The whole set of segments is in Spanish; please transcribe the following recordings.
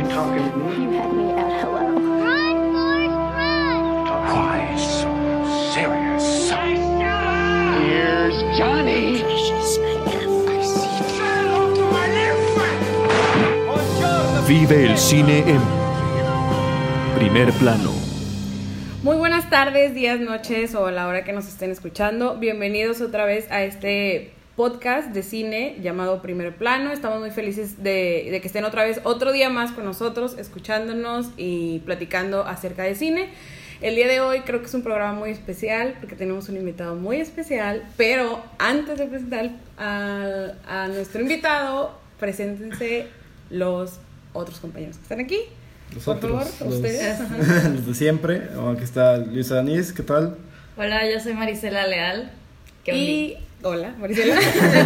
You talking to me? You had me at hello. Run, Forrest, run! Why so serious? Here's Johnny. Vive el cine en primer plano. Muy buenas tardes, días, noches o a la hora que nos estén escuchando. Bienvenidos otra vez a este podcast de cine llamado Primer Plano. Estamos muy felices de, de que estén otra vez otro día más con nosotros, escuchándonos y platicando acerca de cine. El día de hoy creo que es un programa muy especial porque tenemos un invitado muy especial, pero antes de presentar a, a nuestro invitado, preséntense los otros compañeros que están aquí. Por favor, Nosotros, los- ustedes. Los de siempre. Aquí está Luisa Danís, ¿qué tal? Hola, yo soy Marisela Leal. ¿Qué Y hola, Maricela.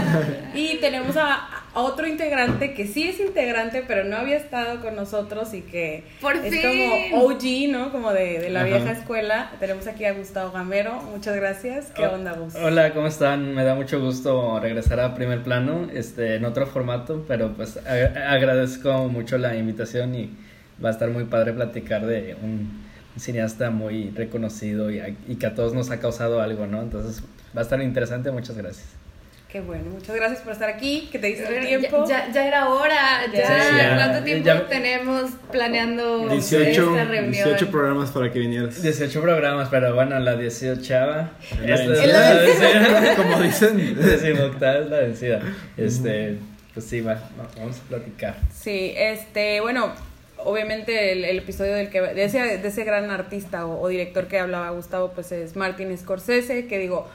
y tenemos a, a otro integrante que sí es integrante, pero no había estado con nosotros y que ¡Por es fin! como OG, ¿no? Como de, de la Ajá. vieja escuela. Tenemos aquí a Gustavo Gamero. Muchas gracias. ¿Qué Oh, onda, Gus? Hola, ¿cómo están? Me da mucho gusto regresar a primer plano, este, en otro formato, pero pues agradezco mucho la invitación y va a estar muy padre platicar de un, un cineasta muy reconocido y que a todos nos ha causado algo, ¿no? Entonces va a estar interesante, muchas gracias. Qué bueno. Muchas gracias por estar aquí. Que te diste el Ya, tiempo. ya, ya era hora, ya. Sí, ya. ¿Cuánto tiempo Ya- tenemos planeando 18, esta reunión? 18 programas para que vinieras. 18 programas, pero bueno, la 18 La Esta vencida. es la vencida. Como dicen. Decimoctava es la vencida. Este, pues sí, va, va- vamos a platicar. Sí, este, bueno, obviamente el, el episodio del que de ese, de ese gran artista o, o director que hablaba Gustavo, pues es Martin Scorsese, que digo,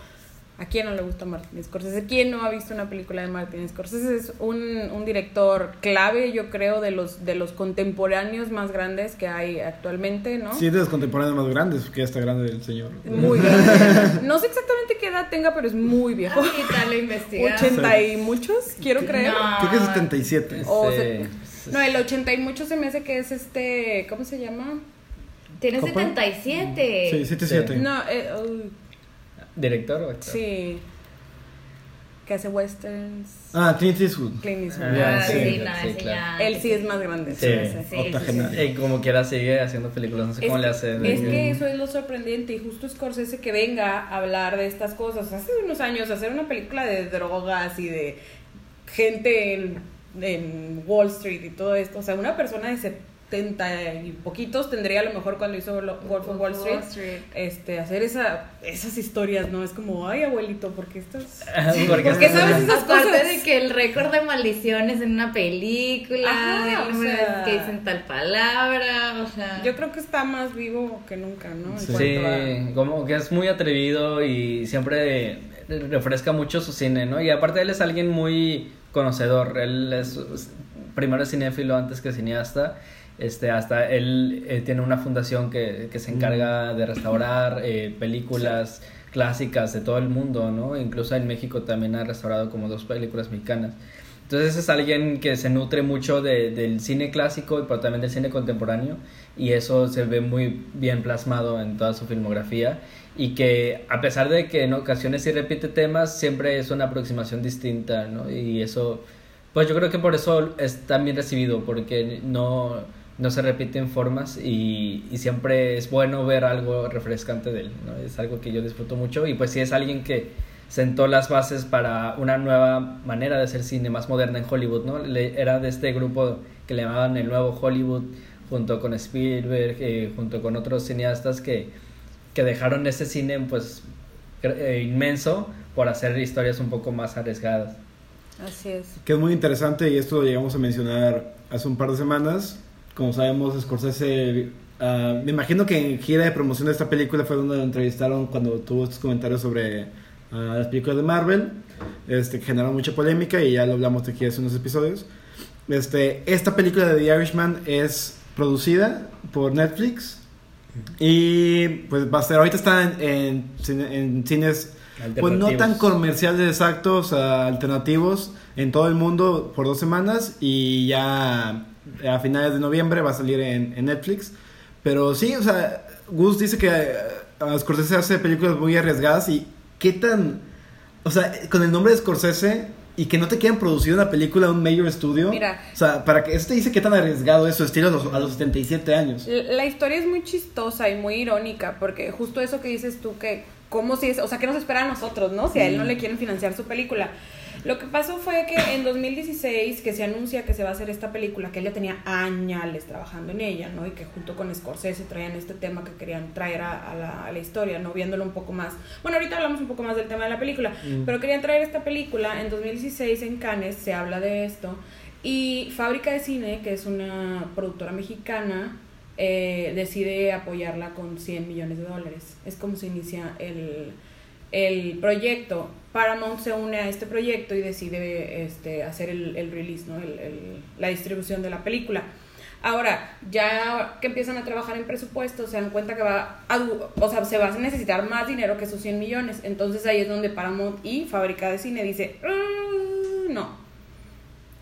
¿a quién no le gusta Martin Scorsese? ¿Quién no ha visto una película de Martin Scorsese? Es un, un director clave, yo creo, de los, de los contemporáneos más grandes que hay actualmente, ¿no? Sí, de los contemporáneos más grandes, porque ya está grande el señor. Muy grande. No sé exactamente qué edad tenga, pero es muy viejo. Ahorita lo investigamos. 80 y muchos, quiero creer. No. Creo que es 77. O se- no, el 80 y muchos se me hace que es este, ¿cómo se llama? Tiene ¿Copa? 77. Sí, 77. No, eh, uy, ¿Director o actor? sí. Que hace westerns. Ah, Clint Eastwood. Clint Eastwood. Ah, Ya, sí, sí, no, sí, claro. Él sí es más grande. Sí. Y como quiera sigue haciendo películas, no sé cómo es, le hace. es que eso es lo sorprendente y justo Scorsese que venga a hablar de estas cosas. Hace unos años hacer una película de drogas y de gente en, en Wall Street y todo esto. O sea, una persona de 70 y poquitos tendría a lo mejor cuando hizo Lo- Wolf of Wall Street, Wall Street. este hacer esa, esas historias, ¿no? Es como, ay abuelito, ¿por qué estás...? Porque ¿Por qué estás- sabes esas Aparte cosas? de que el récord de maldiciones en una película, Ajá, o sea- que dicen tal palabra, o sea. Yo creo que está más vivo que nunca, ¿no? En Sí. a- como que es muy atrevido y siempre refresca mucho su cine, ¿no? Y aparte él es alguien muy conocedor, él es es- primero es cinéfilo antes que cineasta. Este, hasta él eh, tiene una fundación que, que se encarga de restaurar eh, películas clásicas de todo el mundo, ¿no? Incluso en México también ha restaurado como dos películas mexicanas. Entonces es alguien que se nutre mucho de- del cine clásico, pero también del cine contemporáneo, y eso se ve muy bien plasmado en toda su filmografía, y que a pesar de que en ocasiones sí repite temas, siempre es una aproximación distinta, ¿no? Y eso, pues yo creo que por eso es tan bien recibido, porque no, no se repiten formas y, y siempre es bueno ver algo refrescante de él, ¿no? Es algo que yo disfruto mucho, y pues sí es alguien que sentó las bases para una nueva manera de hacer cine más moderna en Hollywood, ¿no? Le- era de este grupo que le llamaban el nuevo Hollywood, junto con Spielberg, eh, junto con otros cineastas que, que dejaron ese cine pues eh, inmenso por hacer historias un poco más arriesgadas. Así es. Que es muy interesante y esto lo llegamos a mencionar hace un par de semanas. Como sabemos, Scorsese, ah, me imagino que en gira de promoción de esta película fue donde lo entrevistaron cuando tuvo estos comentarios sobre ah, las películas de Marvel, este, que generaron mucha polémica y ya lo hablamos aquí hace unos episodios. Este, esta película de The Irishman es producida por Netflix y pues va a ser, ahorita está en, en en cines pues no tan comerciales exactos, ah, alternativos en todo el mundo por dos semanas y ya a finales de noviembre va a salir en, en Netflix. Pero sí, o sea, Gus dice que ah, Scorsese hace películas muy arriesgadas y qué tan, o sea, con el nombre de Scorsese y que no te quieran producir una película de un major studio. Mira. O sea, para que este dice que tan arriesgado es su estilo a los, a los 77 años. La la historia es muy chistosa y muy irónica, porque justo eso que dices tú, que cómo si es, o sea, ¿qué nos espera a nosotros, no? Si a él no le quieren financiar su película. Lo que pasó fue que en 2016, que se anuncia que se va a hacer esta película, que él ya tenía añales trabajando en ella, ¿no? Y que junto con Scorsese traían este tema que querían traer a, a la, a la historia, ¿no? Viéndolo un poco más. Bueno, ahorita hablamos un poco más del tema de la película, pero querían traer esta película. En 2016 en Cannes se habla de esto. Y Fábrica de Cine, que es una productora mexicana, eh, decide apoyarla con 100 millones de dólares. Es como se inicia el, el proyecto. Paramount se une a este proyecto y decide este, hacer el, el release, ¿no? El- el- la distribución de la película. Ahora, ya que empiezan a trabajar en presupuesto, se dan cuenta que va a, o sea, se va a necesitar más dinero que esos 100 millones. Entonces ahí es donde Paramount y Fábrica de Cine dice, "Mm, no,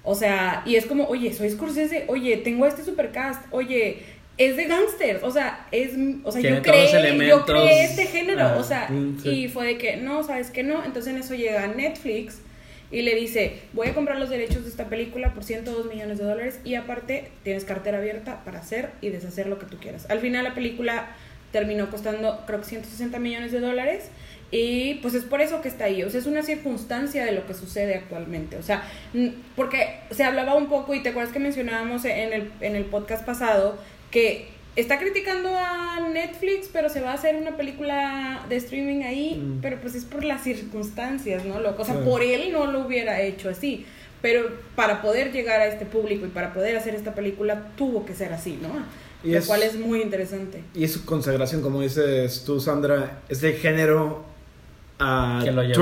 o sea, y es como, oye, soy Scorsese, oye, tengo este supercast, oye, es de gangsters, o sea, es, o sea, Tiene yo creé, yo creé este género, Ah, o sea, sí. y fue de que, no, sabes que no, entonces en eso llega Netflix y le dice, voy a comprar los derechos de esta película por 102 millones de dólares y aparte tienes cartera abierta para hacer y deshacer lo que tú quieras. Al final la película terminó costando creo que 160 millones de dólares y pues es por eso que está ahí, o sea, es una circunstancia de lo que sucede actualmente, o sea, porque se hablaba un poco y te acuerdas que mencionábamos en el, en el podcast pasado que está criticando a Netflix, pero se va a hacer una película de streaming ahí, Mm. pero pues es por las circunstancias, ¿no? Lo, o sea, Claro. por él no lo hubiera hecho así, pero para poder llegar a este público y para poder hacer esta película tuvo que ser así, ¿no? Y lo es- cual es muy interesante. Y es su consagración, como dices tú, Sandra, es el género Que lo llevó a la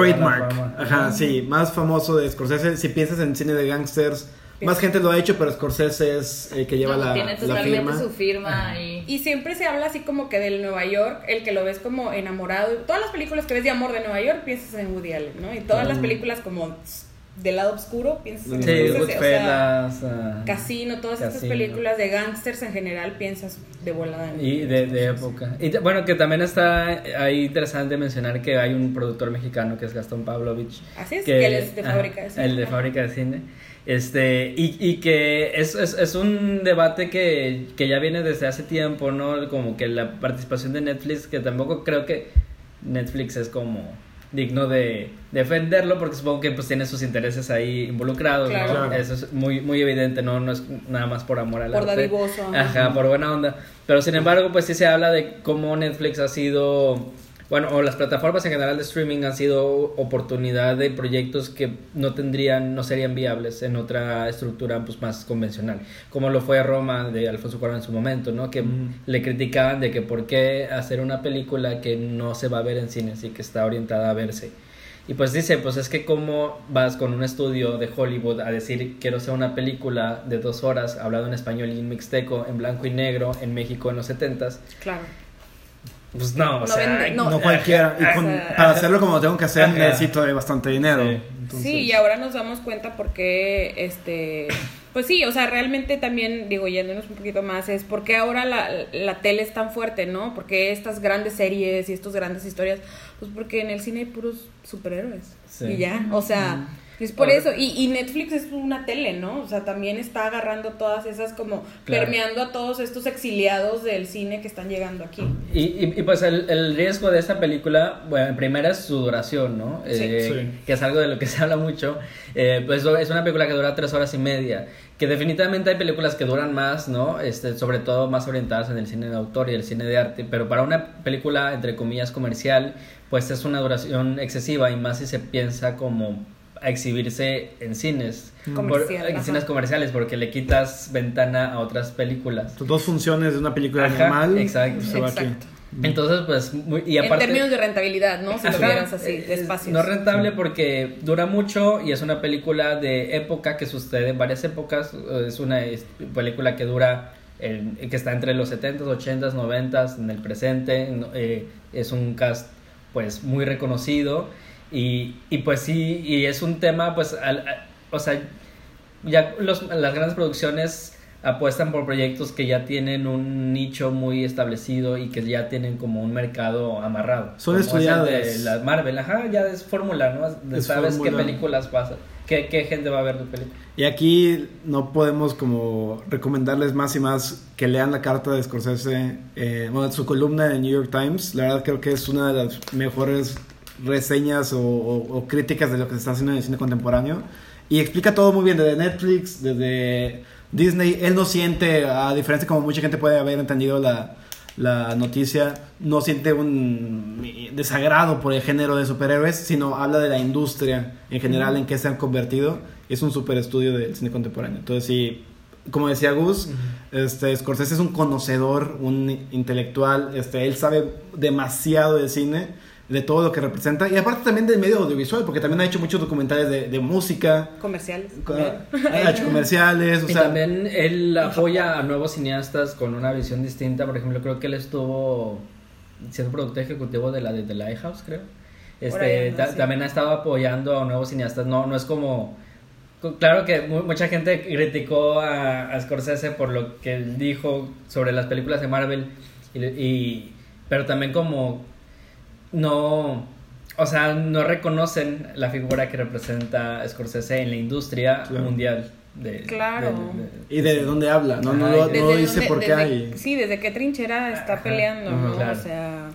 trademark. Ajá. sí, más famoso de Scorsese. Si piensas en cine de gangsters, más gente lo ha hecho, pero Scorsese es el que lleva No, la, tiene la totalmente firma. su firma y... Y siempre se habla así como que del Nueva York, el que lo ves como enamorado. Todas las películas que ves de amor de Nueva York piensas en Woody Allen, ¿no? Y todas las películas como del lado oscuro piensas en Sí, Scorsese, o sea, ah, Casino, todas estas películas de gangsters en general piensas de volada en Y de, de época. Y bueno, que también está ahí interesante mencionar que hay un productor mexicano que es Gastón Pavlovich. Así es, que él es de fábrica de cine. El de fábrica de cine. Este, y, y que es, es, es un debate que, que ya viene desde hace tiempo, ¿no? Como que la participación de Netflix, que tampoco creo que Netflix es como digno de defenderlo porque supongo que pues tiene sus intereses ahí involucrados, ¿no? Claro. Eso es muy muy evidente, no no es nada más por amor al Por arte. dadivoso, ajá. Ajá, por buena onda. Pero sin embargo, pues sí se habla de cómo Netflix ha sido, bueno, o las plataformas en general de streaming han sido oportunidad de proyectos que no tendrían, no serían viables en otra estructura pues más convencional, como lo fue Roma de Alfonso Cuarón en su momento, ¿no? Que le criticaban de que por qué hacer una película que no se va a ver en cines y que está orientada a verse. Y pues dice, pues es que cómo vas con un estudio de Hollywood a decir quiero hacer una película de dos horas hablado en español y en mixteco, en blanco y negro, en México en los setentas. Claro. Pues no, o No sea, vende- No, cualquiera. Y con- sea- para hacerlo como tengo que hacer, Ajá. necesito de bastante dinero. Sí. Entonces, Sí, y ahora nos damos cuenta porque, este, pues sí, o sea, realmente también, digo, yéndonos un poquito más, es porque ahora la, la tele es tan fuerte, ¿no? Porque estas grandes series y estas grandes historias, pues porque en el cine hay puros superhéroes. Sí. Y ya, o sea, es por Ahora- eso. Y, y Netflix es una tele, ¿no? O sea, también está agarrando todas esas como Claro. permeando a todos estos exiliados del cine que están llegando aquí. Y, y, y, pues el, el riesgo de esta película, bueno, en primera es su duración, ¿no? Sí. Eh, Sí. Que es algo de lo que se habla mucho. Eh, pues es una película que dura tres horas y media. Que definitivamente hay películas que duran más, ¿no? Este, sobre todo más orientadas en el cine de autor y el cine de arte. Pero para una película, entre comillas, comercial, pues es una duración excesiva y más si se piensa como a exhibirse en cines. Comercial, Por- en cines comerciales, porque le quitas ventana a otras películas. Dos funciones de una película Ajá, normal. exacto. se va aquí. Exacto. Entonces, pues, muy, y aparte... en términos de rentabilidad, ¿no? Si lo vieras así, es- de espacios. No rentable porque dura mucho y es una película de época que sucede en varias épocas. Es una película que dura, en- que está entre los 70s, 80s, 90s, en el presente. eh, es un cast, pues, muy reconocido. Y, y pues sí, y es un tema, pues, al- a- o sea, ya los- las grandes producciones apuestan por proyectos que ya tienen un nicho muy establecido y que ya tienen como un mercado amarrado. Son Como es el estudiadas. de la Marvel, ajá, ya es fórmula, ¿no? De Es sabes qué películas vas a, ¿Qué, qué gente va a ver tu película? Y aquí no podemos como recomendarles más y más que lean la carta de Scorsese, eh, bueno, su columna en el New York Times. La verdad creo que es una de las mejores reseñas o, o- o críticas de lo que se está haciendo en el cine contemporáneo. Y explica todo muy bien, desde Netflix, desde Disney. Él no siente, a diferencia como mucha gente puede haber entendido la, la noticia, no siente un desagrado por el género de superhéroes, sino habla de la industria en general en que se han convertido. Es un super estudio del cine contemporáneo. Entonces, sí, como decía Gus, este, Scorsese es un conocedor, un intelectual, este, él sabe demasiado de cine, de todo lo que representa, y aparte también del medio audiovisual, porque también ha hecho muchos documentales de, de música, Comerciales. ha hecho comerciales, o y sea, también él apoya a nuevos cineastas con una visión distinta. Por ejemplo, creo que él estuvo siendo productor ejecutivo de la de The Lighthouse, creo. Este, anda, ta- sí. También ha estado apoyando a nuevos cineastas. No, no es como. co- Claro que mu- mucha gente criticó a, a Scorsese por lo que él dijo sobre las películas de Marvel. Y, y- pero también como no. O sea, no reconocen la figura que representa Scorsese en la industria Claro. mundial. De, Claro. de- de- y de dónde habla, no, no, no dice dónde- por qué desde- hay. Sí, desde qué trinchera está Ajá, peleando, ajá, ¿no? claro. O sea,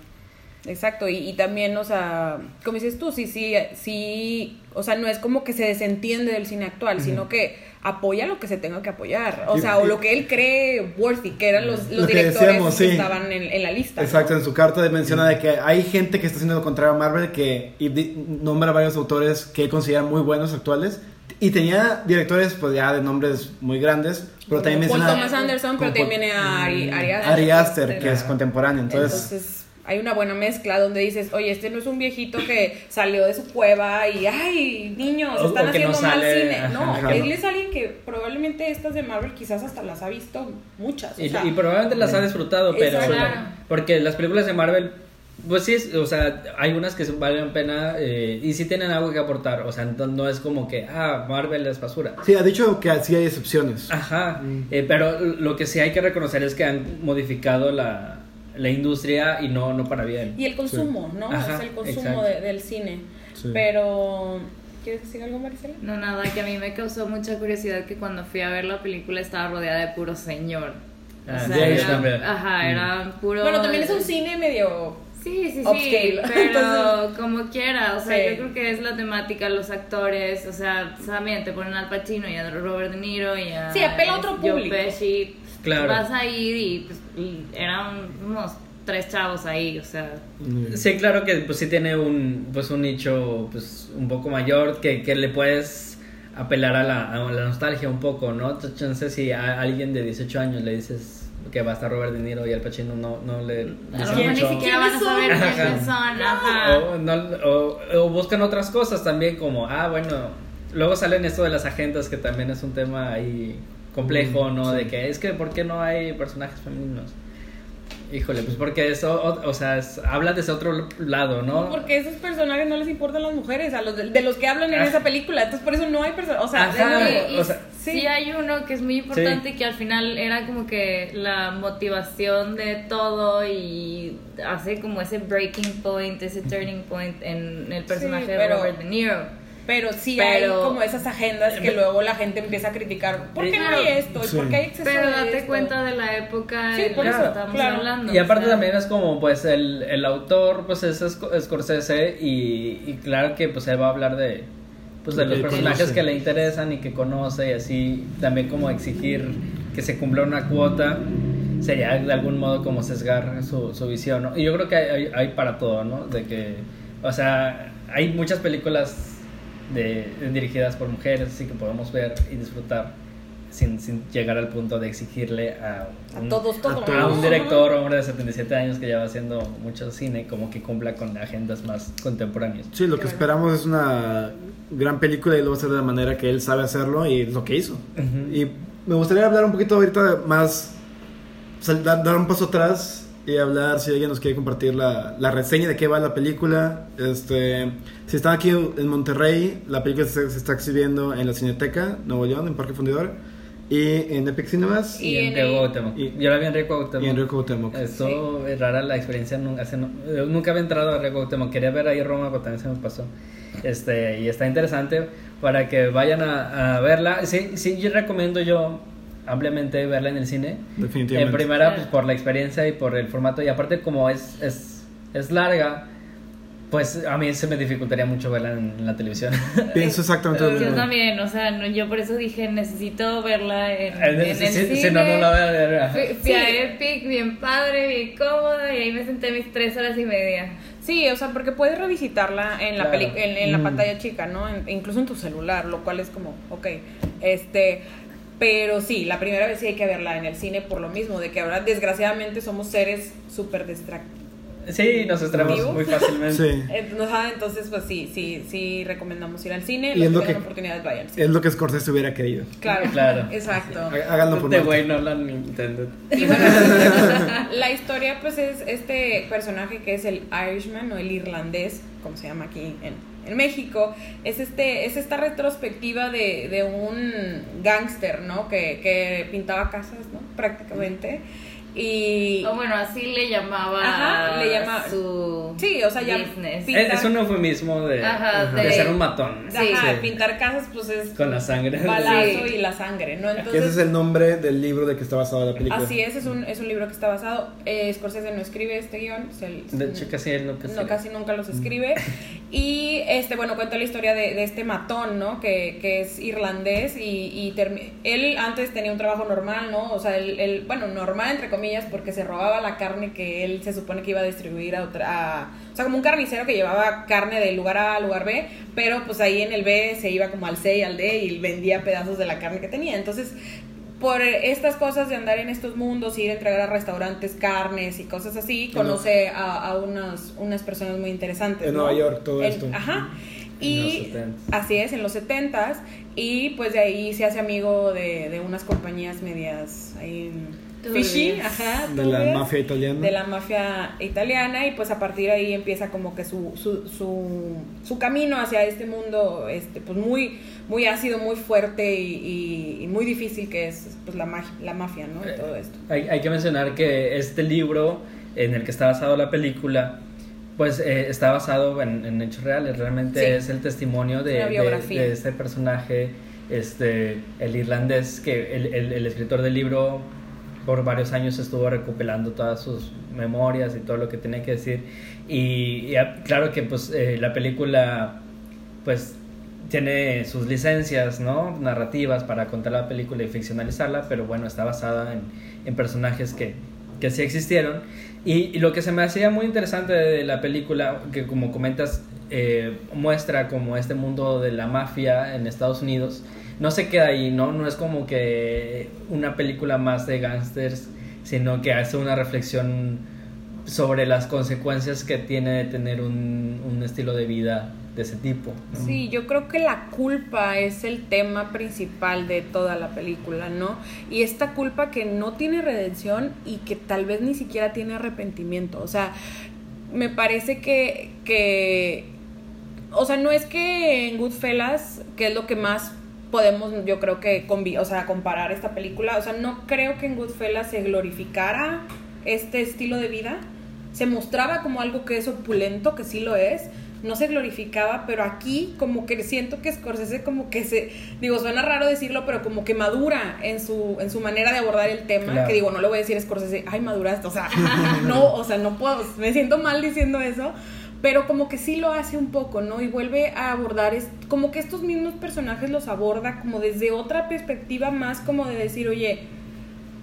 exacto. Y, y también, o sea, como dices tú, sí, sí, sí, o sea, no es como que se desentiende del cine actual, sino que apoya lo que se tenga que apoyar. O Y- sea, o y- lo que él cree worthy, que eran los, los Lo que directores decíamos, que sí. estaban en, en la lista. ¿no? Exacto, en su carta de menciona de que hay gente que está haciendo lo contrario a Marvel que y di- nombra varios autores que él considera muy buenos actuales y tenía directores pues ya de nombres muy grandes, pero también Paul menciona Thomas Anderson, pero como también viene a Ari, Ari Aster. Ari Aster, que es contemporáneo, entonces, Entonces, hay una buena mezcla donde dices, oye, este no es un viejito que salió de su cueva y, ay, niños, están o no haciendo mal sale, cine. no, ajá. él es alguien que probablemente estas de Marvel quizás hasta las ha visto muchas. O Y, sea, y probablemente las ha disfrutado, pero. Porque las películas de Marvel, pues sí, es- o sea, hay unas que valen pena eh, y sí tienen algo que aportar. O sea, no, no es como que, ah, Marvel es basura. sí, ha dicho que sí hay excepciones. Ajá, Mm. eh, pero lo que sí hay que reconocer es que han modificado la, la industria y no, no para bien. y el consumo, ¿no? Ajá, es el consumo de- del cine. Sí. Pero, ¿quieres decir algo, Maricela? No, nada, que a mí me causó mucha curiosidad que cuando fui a ver la película estaba rodeada de puro señor. O Ah, sea, sí, era- también. ajá, era puro... Bueno, también es un cine medio... Sí, sí, sí, upscale. pero Entonces- como quiera, o sea, Sí. yo creo que es la temática, los actores, o sea, también te ponen al Pacino y a Robert De Niro y a... Sí, apela a otro Joe público. Pesci, Claro. vas a ir y, pues, y eran unos tres chavos ahí, o sea... Sí, claro que pues sí tiene un pues un nicho pues un poco mayor que, que le puedes apelar a la, a la nostalgia un poco, ¿no? Entonces si a alguien de 18 años le dices que va a estar Robert De Niro y Al Pacino no, no le A dice lo mejor ni mucho. siquiera van a saber quiénes son, ajá. O, no- o- o buscan otras cosas también como, ah, bueno, luego salen esto de las agendas que también es un tema ahí complejo, Mm, ¿no? sí. De que es que, ¿por qué no hay personajes femeninos? Híjole, pues porque eso, o, o sea, es- habla de ese otro lado, ¿no? No, porque esos personajes no les importan las mujeres, a los de, de los que hablan en Ah. esa película. Entonces, por eso no hay personajes. O sea, Ajá. de nuevo, Y- o sea, sí. hay uno que es muy importante que al final era como que la motivación de todo y hace como ese breaking point, ese turning point en el personaje Sí, de Robert De Niro. Pero sí Pero- hay como esas agendas que luego la gente empieza a criticar. ¿Por qué no hay esto? ¿Y Sí. ¿Por qué hay exceso Pero de date esto? cuenta de la época Sí, en la que estamos claro. hablando. Y aparte también es como pues el, el autor pues es Sc- Scorsese y, y claro que pues él va a hablar de pues de Lo los que personajes conoce. que le interesan y que conoce y así también como exigir que se cumpla una cuota sería de algún modo como sesgar su, su visión, ¿no? Y yo creo que hay, hay- hay para todo, ¿no? De que, o sea, hay muchas películas de, dirigidas por mujeres así que podemos ver y disfrutar sin, sin llegar al punto de exigirle a, A un- todos, todos. a a un director hombre de 77 años que lleva haciendo mucho cine, como que cumpla con agendas más contemporáneas. Sí, lo que esperamos es una gran película y lo va a hacer de la manera que él sabe hacerlo y es lo que hizo. Y me gustaría hablar un poquito ahorita más, dar un paso atrás y hablar, si alguien nos quiere compartir la, la reseña de qué va la película. Este, si están aquí en Monterrey, la película se, se está exhibiendo en la Cineteca, Nuevo León, en Parque Fundidor. Y en Epic Cinemas. Y Y, en Río Cuauhtémoc. y- Yo la vi en Río Cuauhtémoc. Y en Río Cuauhtémoc. Esto es rara la experiencia. Nunca, hace- nunca había entrado a Río Cuauhtémoc. Quería ver ahí Roma, pero también se me pasó. Este, y está interesante para que vayan a, a verla. Sí, sí, yo recomiendo yo ampliamente verla en el cine. Definitivamente. En primera, pues por la experiencia y por el formato. Y aparte, como es, es, es larga, pues a mí se me dificultaría mucho verla en la televisión. Pienso exactamente lo Yo mismo. también, o sea, no- yo por eso dije, necesito verla en, en el si, cine. si no, no la voy a ver. Fui, fui a Epic, bien padre, bien cómoda, y ahí me senté mis tres horas y media. Sí, o sea, porque puedes revisitarla en la Claro. peli- en, en la Mm. pantalla chica, ¿no? En- incluso en tu celular, lo cual es como, ok, este, pero sí, la primera vez sí hay que verla en el cine por lo mismo, de que ahora desgraciadamente somos seres súper distractivos. Sí, nos extraemos muy fácilmente. Sí. Entonces, pues sí, sí, sí recomendamos ir al cine, Y los es lo que tengan que- oportunidad vayan. sí. Es lo que Scorsese hubiera querido. Claro, Claro. exacto. Há- Háganlo por De Marta. güey no intended. Y bueno, la historia pues es este personaje que es el Irishman o el irlandés, como se llama aquí en, en México, es este es esta retrospectiva de, de un gángster, ¿no? Que, que pintaba casas, ¿no? Prácticamente. Y... O bueno, así le llamaba Ajá, le llama- su Sí, o sea, ya business. pi- Es, es un eufemismo de, Ajá, de de- ser un matón. Ajá, Sí. pintar casas pues es Con la sangre. balazo Sí. y la sangre, ¿no? Que ese Entonces, es el nombre del libro de que está basada la película. así es, es un, es un libro que está basado. Eh, Scorsese no escribe este guion. se- De hecho, casi lo que no, casi nunca los escribe. Y este, bueno, cuenta la historia de, de este matón, ¿no? Que, que es irlandés y, y termi- él antes tenía un trabajo normal, ¿no? O sea, él, él- bueno, normal entre comillas, porque se robaba la carne que él se supone que iba a distribuir a otra. a- o sea, como un carnicero que llevaba carne del lugar A al lugar B, pero pues ahí en el B se iba como al C y al D y vendía pedazos de la carne que tenía. Entonces, por estas cosas de andar en estos mundos, ir a entregar a restaurantes carnes y cosas así, En conoce a, a unas, unas personas muy interesantes. En ¿no? Nueva York, todo En- esto. Ajá. En Y los 70s. así es, en los 70s. Y pues de ahí se hace amigo de, de unas compañías medias ahí en Fishy, ajá. De la mafia italiana. De la mafia italiana. Y pues a partir de ahí empieza como que su, su, su, su camino hacia este mundo, este, pues muy, muy ácido, muy fuerte y, y- y muy difícil que es pues la, mag- la mafia, ¿no? Y todo esto. Hay, hay que mencionar que este libro en el que está basado la película, pues eh, está basado en, en hechos reales. Realmente Sí. es el testimonio de, de- este personaje, este, el irlandés, que el, el- el escritor del libro por varios años estuvo recopilando todas sus memorias y todo lo que tenía que decir. Y, y, ah, claro que pues eh, la película pues tiene sus licencias, ¿no? Narrativas para contar la película y ficcionalizarla, pero bueno, está basada en, en personajes que, que sí existieron. Y, lo que se me hacía muy interesante de la película, que como comentas, eh, muestra como este mundo de la mafia en Estados Unidos, no se queda ahí, ¿no? No es como que una película más de gángsters, sino que hace una reflexión sobre las consecuencias que tiene de tener un, un estilo de vida de ese tipo. Sí, yo creo que la culpa es el tema principal de toda la película, ¿no? Y esta culpa que no tiene redención y que tal vez ni siquiera tiene arrepentimiento. O sea, me parece que, que o sea, no es que en Goodfellas, que es lo que más podemos, yo creo que, o sea, comparar esta película, o sea, no creo que en Goodfellas se glorificara este estilo de vida, se mostraba como algo que es opulento, que sí lo es, no se glorificaba, pero aquí como que siento que Scorsese como que se, digo, suena raro decirlo, pero como que madura en su, en su manera de abordar el tema, Claro. que digo, no le voy a decir a Scorsese, ay, maduraste, o sea, no, o sea, no puedo, me siento mal diciendo eso, pero como que sí lo hace un poco, ¿no? Y vuelve a abordar, es, como que estos mismos personajes los aborda como desde otra perspectiva más como de decir, oye,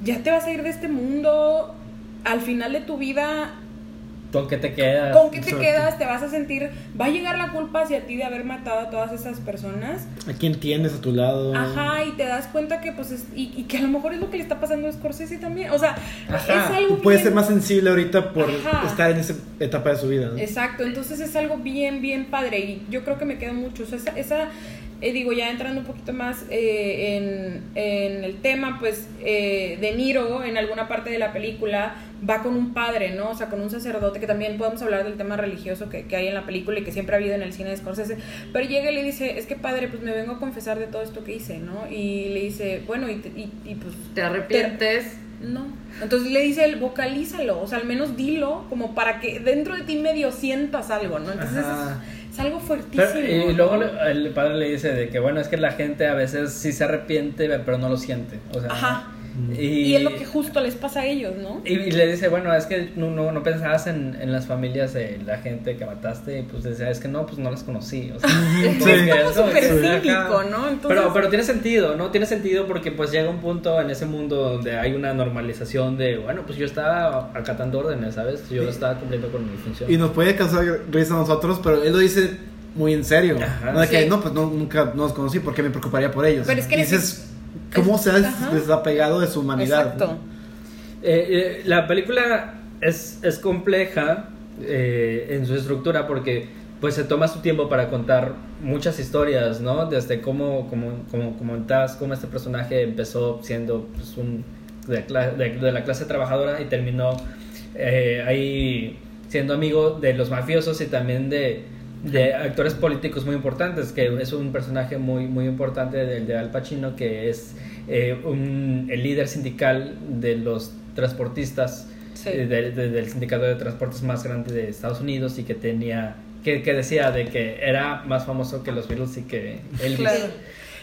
ya te vas a ir de este mundo, al final de tu vida ¿Con qué te quedas? ¿Con qué te quedas? Te vas a sentir, va a llegar la culpa hacia ti de haber matado a todas esas personas. ¿A quién tienes a tu lado? Ajá, y te das cuenta que pues es, y, y que a lo mejor es lo que le está pasando a Scorsese también. O sea, Ajá. es algo puede bien- ser más sensible ahorita por Ajá. estar en esa etapa de su vida. ¿no? Exacto, entonces es algo bien, bien padre y yo creo que me queda mucho. O sea, esa, esa, eh, digo, ya entrando un poquito más eh, en, en el tema, pues eh, De Niro en alguna parte de la película va con un padre, ¿no? O sea, con un sacerdote, que también podemos hablar del tema religioso que, que hay en la película y que siempre ha habido en el cine de Scorsese, pero llega y le dice, es que padre, pues me vengo a confesar de todo esto que hice, ¿no? Y le dice, bueno, y, y, y, pues... ¿Te arrepientes? No. Entonces le dice él, vocalízalo, o sea, al menos dilo, como para que dentro de ti medio sientas algo, ¿no? Entonces Ajá. Es, algo fuertísimo. Pero- y luego le- el padre le dice de que bueno, es que la gente a veces sí se arrepiente, pero no lo siente. O sea, Ajá. Y, Y es lo que justo les pasa a ellos, ¿no? y, y le dice, bueno, es que no, no, no pensabas en, en las familias de la gente que mataste, y pues decía, es que no, pues no las conocí. O sea, Es como súper sí, cínico. ¿no? Entonces, Pero, pero tiene sentido, ¿no? Tiene sentido porque pues llega un punto en ese mundo donde hay una normalización de, bueno, pues yo estaba acatando órdenes, ¿sabes? Yo estaba cumpliendo con mi función. Y nos puede causar risa a nosotros, pero él lo dice muy en serio. Ajá. no de que, no, pues no, nunca nos conocí, porque me preocuparía por ellos. Pero es que dices, ¿cómo se ha des- ajá. desapegado de su humanidad? Exacto. Eh, eh, la película es, es compleja eh, en su estructura porque pues se toma su tiempo para contar muchas historias, ¿no? Desde cómo, como, como comentabas, cómo este personaje empezó siendo pues, un, de, de- de la clase trabajadora y terminó eh, ahí siendo amigo de los mafiosos y también de, de actores políticos muy importantes, que es un personaje muy, muy importante del de Al Pacino, que es eh, un, el líder sindical de los transportistas, Sí. eh, de- de- del sindicato de transportes más grande de Estados Unidos y que tenía, que, que decía de que era más famoso que los Beatles y que Elvis. Claro.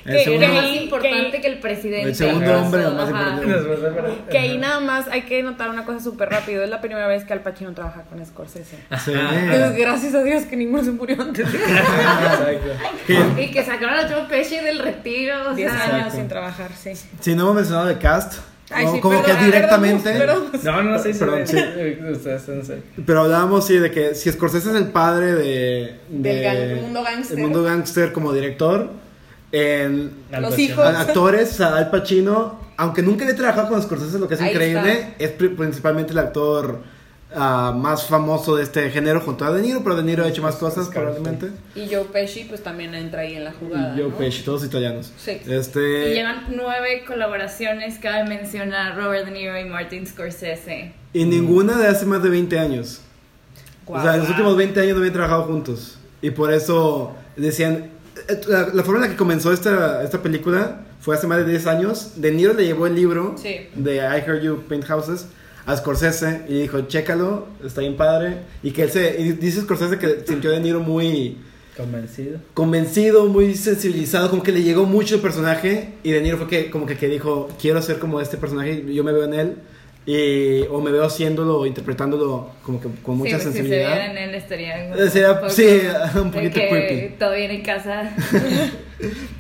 El Que- que- más importante que- que el presidente. El segundo hombre más ajá. importante. Después de- Que ahí nada más hay que notar una cosa súper rápido. Es la primera vez que Al Pacino trabaja con Scorsese. Sí. Pues, gracias a Dios que ninguno se murió antes de Exacto. Y que sacaron a Joe Pesci del retiro. O 10 sea, años sin trabajar, sí. si no hemos mencionado el cast, Ay, ¿no? sí, como perdón, que directamente, perdón, perdón. No, no, sí, sí, Perdón, sí. pero hablábamos sí de que si Scorsese es el padre de, Del de- gang- mundo gángster. del mundo gángster como director, en Al Los hijos. actores, o sea, Al Pacino, aunque nunca había trabajado con Scorsese, lo que es Ahí increíble, está. es pri- principalmente el actor ah, más famoso de este género junto a De Niro, pero De Niro ha hecho más cosas Scarface. probablemente. Y Joe Pesci, pues también entra ahí en la jugada. Y Joe ¿no? Pesci, todos italianos. Sí. Este, Y llevan nueve colaboraciones, cabe mencionar Robert De Niro y Martin Scorsese. y ninguna de hace más de 20 años. Guau. O sea, en los últimos 20 años no habían trabajado juntos. Y por eso decían. Eh, La, la forma en la que comenzó esta, esta película fue hace más de 10 años. De Niro le llevó el libro Sí. de I Heard You Paint Houses a Scorsese y dijo: Chécalo, está bien padre. Y que él se. Y dice Scorsese que sintió a De Niro muy Convencido. convencido, muy sensibilizado, como que le llegó mucho el personaje. Y De Niro fue que, como que, que dijo: Quiero ser como este personaje, yo me veo en él. Y, o me veo haciéndolo interpretándolo como que con mucha sí, pues, Si se sensibilidad. en él estarían Eh, sería- un poco sí, un de poquito que creepy. Todo bien en casa.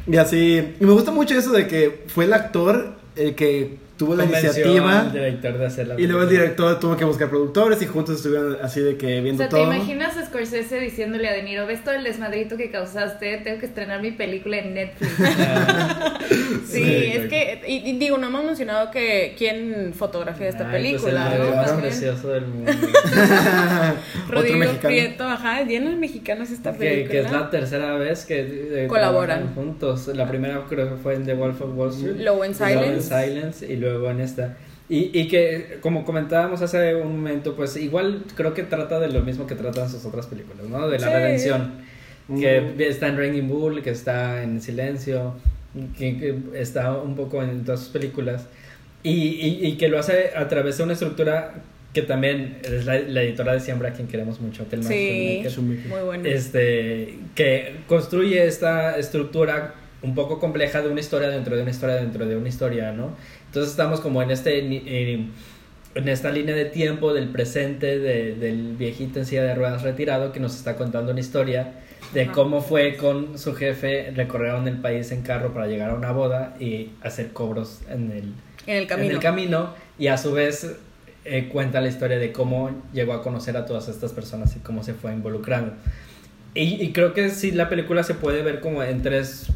Y así, y me gusta mucho eso de que fue el actor el que tuvo la iniciativa al director de hacer la y luego el director tuvo que buscar productores y juntos estuvieron así de que O viendo sea, ¿te todo. imaginas a Scorsese diciéndole a De Niro, ves todo el desmadrito que causaste, tengo que estrenar mi película en Netflix? Ah, Sí, es que, y, y digo, no hemos mencionado que quién fotografía esta ay, pues, película, el ¿no? más precioso del mundo. Rodrigo mexicano. Prieto, ajá, llenos de mexicanos esta que, película. que es la tercera vez que eh, Colaboran. juntos. La primera creo que fue en The Wolf of Wall Street. Low in Low in Silence. Silence, y luego en esta. Y, y que, como comentábamos hace un momento, pues igual creo que trata de lo mismo que tratan sus otras películas, ¿no? De la Sí. redención. Que está en Raging Bull, que está en Silencio, que, que está un poco en todas sus películas. Y, y, y que lo hace a través de una estructura que también es la, la editora de Siembra, a quien queremos mucho, Thelma Sí, muy bueno. este, que construye esta estructura un poco compleja de una historia dentro de una historia dentro de una historia, ¿no? Entonces estamos como en este eh, en esta línea de tiempo del presente de- del viejito en silla de ruedas retirado que nos está contando una historia de cómo fue con su jefe recorrieron el país en carro para llegar a una boda y hacer cobros en el en el camino. en el camino y a su vez eh, cuenta la historia de cómo llegó a conocer a todas estas personas y cómo se fue involucrando. Y, y creo que sí, la película se puede ver como en tres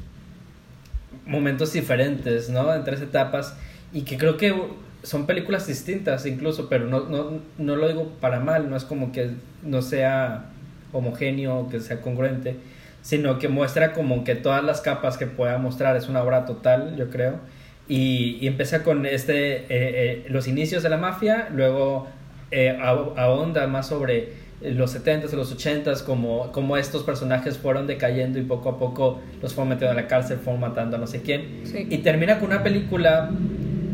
momentos diferentes, ¿no? En tres etapas y que creo que son películas distintas incluso, pero no, no, no lo digo para mal, no es como que no sea homogéneo que sea congruente, sino que muestra como que todas las capas que pueda mostrar, es una obra total, yo creo. Y, y empieza con este, eh, eh, los inicios de la mafia, luego eh, ahon- ahonda más sobre los 70s y los 80s, como, como estos personajes fueron decayendo y poco a poco los fueron metiendo a la cárcel, fueron matando a no sé quién. Sí. Y termina con una película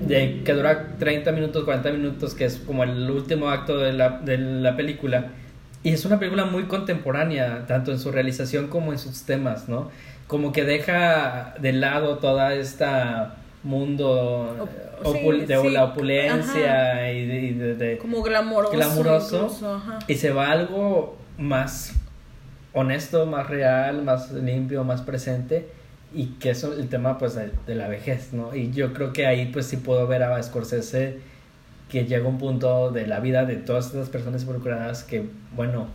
de, que dura 30 minutos, 40 minutos, que es como el último acto de la, de la película. Y es una película muy contemporánea, tanto en su realización como en sus temas, ¿no? Como que deja de lado toda esta mundo Op- sí, de sí. la opulencia y de, y de- de- Como glamoroso. glamuroso incluso, y se va a algo más honesto, más real, más limpio, más presente y que eso el tema pues de, de la vejez, ¿no? Y yo creo que ahí pues sí puedo ver a Scorsese que llega un punto de la vida de todas estas personas involucradas que bueno,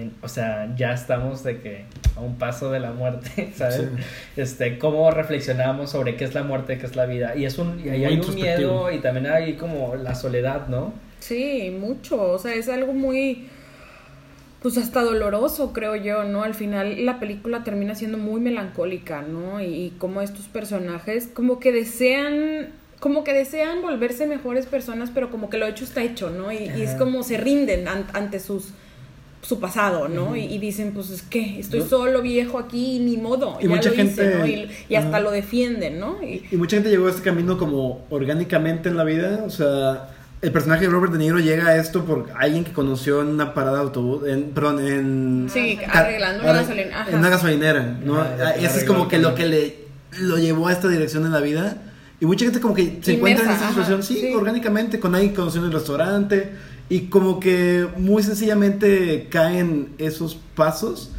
en- o sea, ya estamos de que a un paso de la muerte, ¿sabes? Sí. Este, cómo reflexionamos sobre qué es la muerte, qué es la vida y es un y ahí hay un miedo y también hay como la soledad, ¿no? Sí, mucho. O sea, es algo muy. Pues hasta doloroso, creo yo, ¿no? Al final la película termina siendo muy melancólica, ¿no? Y, y como estos personajes, como que desean. Como que desean volverse mejores personas, pero como que lo hecho está hecho, ¿no? Y, y es como se rinden an- ante sus su pasado, ¿no? y, y dicen, pues es que estoy solo viejo aquí, ni modo, Y ya mucha lo hice, gente- ¿no? Y, y hasta lo defienden, ¿no? Y, Y mucha gente llegó a este camino como orgánicamente en la vida. O sea, el personaje de Robert De Niro llega a esto por alguien que conoció en una parada de autobús. En, perdón, en. sí, Ca- arreglando una. Ajá. En una gasolinera, ¿no? Ah, Eso es como que lo que le lo llevó a esta dirección en la vida. Y mucha gente como que se encuentra en esa ajá, situación, sí, sí. orgánicamente, con alguien que conoció en el restaurante. Y como que muy sencillamente caen esos pasos.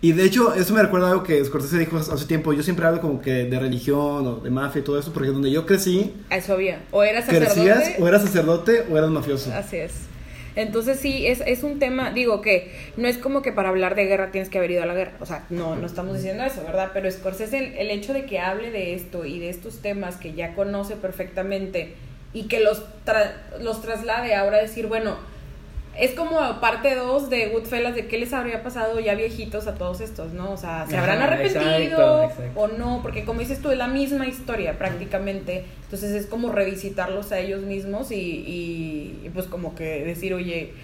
Y de hecho, eso me recuerda a algo que Scorsese dijo hace tiempo. Yo siempre hablo como que de religión o de mafia y todo eso, porque donde yo crecí, Eso había. O eras sacerdote. crecías o eras sacerdote o eras mafioso. Así es. Entonces sí, es, es un tema, digo que no es como que para hablar de guerra tienes que haber ido a la guerra, o sea, no, no estamos diciendo eso, ¿verdad? Pero Scorsese, el, el hecho de que hable de esto y de estos temas que ya conoce perfectamente y que los, tra- los traslade ahora a decir, bueno, es como parte 2 de Goodfellas de qué les habría pasado ya viejitos a todos estos, ¿no? O sea, ¿se Ajá, habrán arrepentido exacto, exacto. o no? Porque como dices tú, es la misma historia prácticamente. Entonces es como revisitarlos a ellos mismos y, y, y, pues como que decir, oye,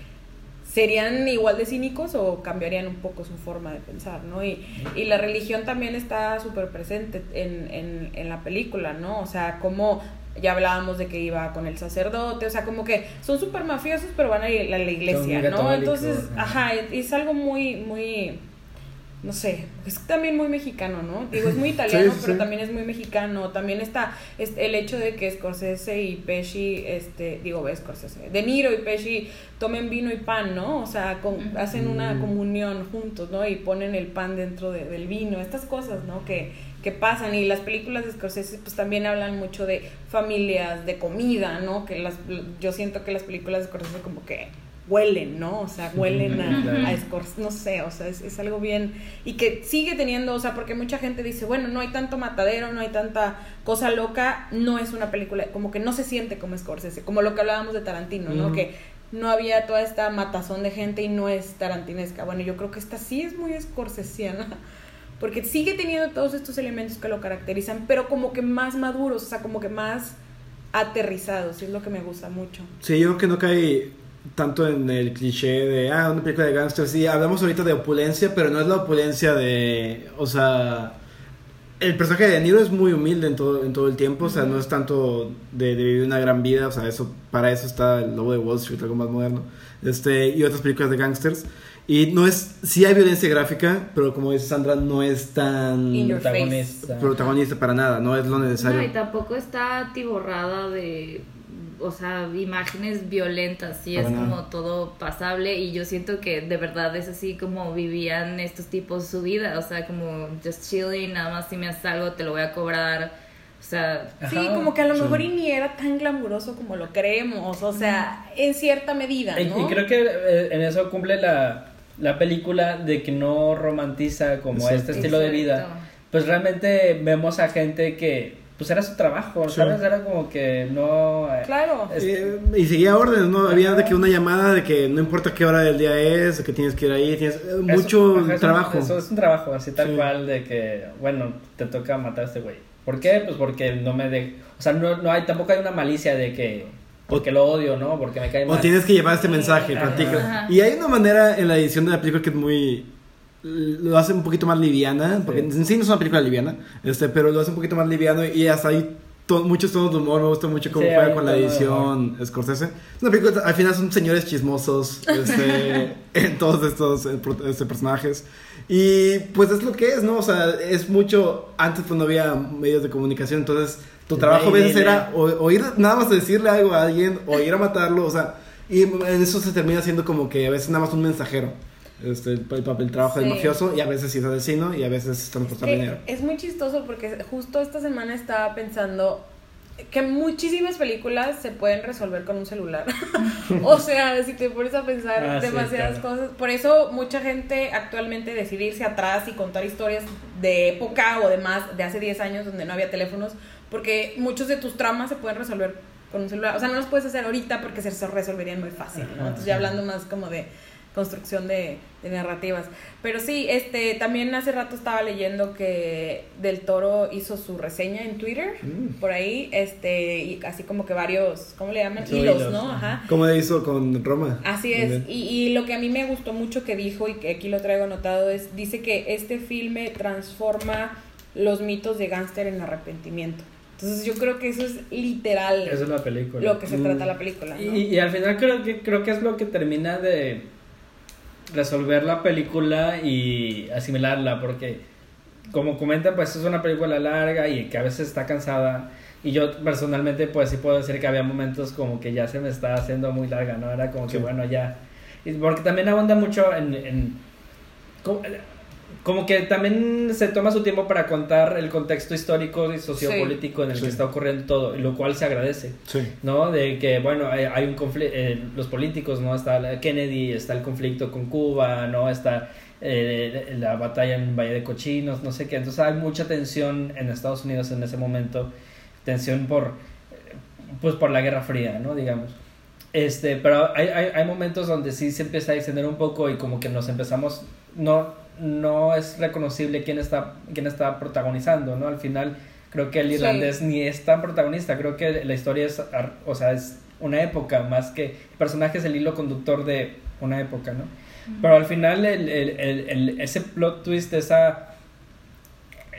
¿serían igual de cínicos o cambiarían un poco su forma de pensar, ¿no? Y, y la religión también está súper presente en, en, en la película, ¿no? O sea, como ya hablábamos de que iba con el sacerdote, o sea, como que son súper mafiosos, pero van a ir a la iglesia, ¿no? Entonces, ajá. es algo muy, muy, no sé, es también muy mexicano, ¿no? Digo, es muy italiano, Sí, sí, pero sí. también es muy mexicano. También está el hecho de que Scorsese y Pesci, este, digo, Scorsese, De Niro y Pesci tomen vino y pan, ¿no? O sea, con- hacen una Mm. comunión juntos, ¿no? Y ponen el pan dentro de- del vino, estas cosas, ¿no? Que, que pasan. Y las películas de Scorsese, pues también hablan mucho de familias, de comida, ¿no? Que las, yo siento que las películas de Scorsese como que huelen, ¿no? O sea, huelen a, a Scorsese, no sé, o sea, es, es algo bien, y que sigue teniendo, o sea, porque mucha gente dice, bueno, no hay tanto matadero, no hay tanta cosa loca, no es una película, como que no se siente como Scorsese, como lo que hablábamos de Tarantino, ¿no? Que no había toda esta matazón de gente y no es tarantinesca. Bueno, yo creo que esta sí es muy scorsesiana. Porque sigue teniendo todos estos elementos que lo caracterizan, pero como que más maduros, o sea, como que más aterrizados, y es lo que me gusta mucho. Sí, yo creo que no cae tanto en el cliché de, ah, una película de gangsters. Sí, hablamos ahorita de opulencia, pero no es la opulencia de, o sea, el personaje de Niro es muy humilde en todo, en todo el tiempo, o sea, no es tanto de, de vivir una gran vida, o sea, eso, para eso está el lobo de Wall Street, algo más moderno, este, y otras películas de gangsters. Y no es, sí hay violencia gráfica, pero como dice Sandra, no es tan protagonista. protagonista para nada, no es lo necesario. No, y tampoco está atiborrada de, o sea, imágenes violentas, sí es nada. como todo pasable y yo siento que de verdad es así como vivían estos tipos su vida, o sea, como just chilling, nada más si me haces algo te lo voy a cobrar, o sea, Sí, como que a lo Sí. mejor y ni era tan glamuroso como lo creemos, o sea, en cierta medida, y creo que eh, en eso cumple la, la película de que no romantiza como Exacto. este estilo de vida. Pues realmente vemos a gente que pues era su trabajo, Sí. ¿sabes? Era como que no... eh, Claro. es- Eh, y seguía órdenes, ¿no? Había de que una llamada de que no importa qué hora del día es, de que tienes que ir ahí, tienes eh, Eso- mucho ajá, trabajo. eso es un trabajo, así tal Sí. cual, de que, bueno, te toca matar a este güey. ¿Por qué? Pues porque no me de... O sea, no, no hay, tampoco hay una malicia de que... Porque lo odio, ¿no? Porque me cae O mal. tienes que llevar este mensaje, platica. Y hay una manera en la edición de la película que es muy lo hace un poquito más liviana, porque Sí. en sí no es una película liviana, este, pero lo hace un poquito más liviano y hasta ahí to- muchos tonos de humor, me gusta mucho cómo Sí, juega con la edición Scorsese. Es una película, al final son señores chismosos este, en todos estos eh, este, personajes. Y pues es lo que es, ¿no? O sea, es mucho, antes pues no había medios de comunicación, entonces tu trabajo a veces era o, o ir nada más a decirle algo a alguien o ir a matarlo, o sea, y en eso se termina siendo como que a veces nada más un mensajero. Este, el, el papel, el trabajo del mafioso y a veces es asesino y a veces transportar Que dinero. es muy chistoso porque justo esta semana estaba pensando que muchísimas películas se pueden resolver con un celular. o sea, si te pones a pensar Ah, sí, demasiadas claro. cosas. Por eso mucha gente actualmente decide irse atrás y contar historias de época o de más, de hace 10 años donde no había teléfonos, porque muchos de tus tramas se pueden resolver con un celular. O sea, no los puedes hacer ahorita porque se resolverían muy fácil, Entonces ya hablando más como de construcción de, de narrativas. Pero sí, este, también hace rato estaba leyendo que Del Toro hizo su reseña en Twitter, Mm. por ahí, este, y así como que varios, ¿cómo le llaman? Hilos, hilos, ¿no? ajá. Como hizo con Roma. Así es, y, y lo que a mí me gustó mucho que dijo y que aquí lo traigo anotado es, dice que este filme transforma los mitos de gángster en arrepentimiento. Entonces yo creo que eso es literal Esa es la película. lo que se Mm. trata la película. ¿no? Y, y al final creo que, creo que es lo que termina de resolver la película y asimilarla, porque como comentan, pues es una película larga y que a veces está cansada. Y yo personalmente, pues sí puedo decir que había momentos como que ya se me está haciendo muy larga, ¿no? Era como que, bueno, ya. Porque también abunda mucho en... en- como, que también se toma su tiempo para contar el contexto histórico y sociopolítico en el Sí. que está ocurriendo todo, lo cual se agradece. Sí. ¿no? De que, bueno, hay, un conflicto, los políticos, ¿no? Está Kennedy, está el conflicto con Cuba, ¿no? Está eh, la batalla en Valle de Cochinos, no sé qué. Entonces hay mucha tensión en Estados Unidos en ese momento, tensión por, eh, pues por la Guerra Fría, ¿no? Digamos. Este, pero hay, hay, hay momentos donde sí se empieza a extender un poco y como que nos empezamos, no, no es reconocible quién está, quién está protagonizando, ¿no? Al final creo que el Sí. irlandés ni es tan protagonista, creo que la historia es, o sea, es una época más que el personaje es el hilo conductor de una época, ¿no? Pero al final el, el, el- el- ese plot twist, esa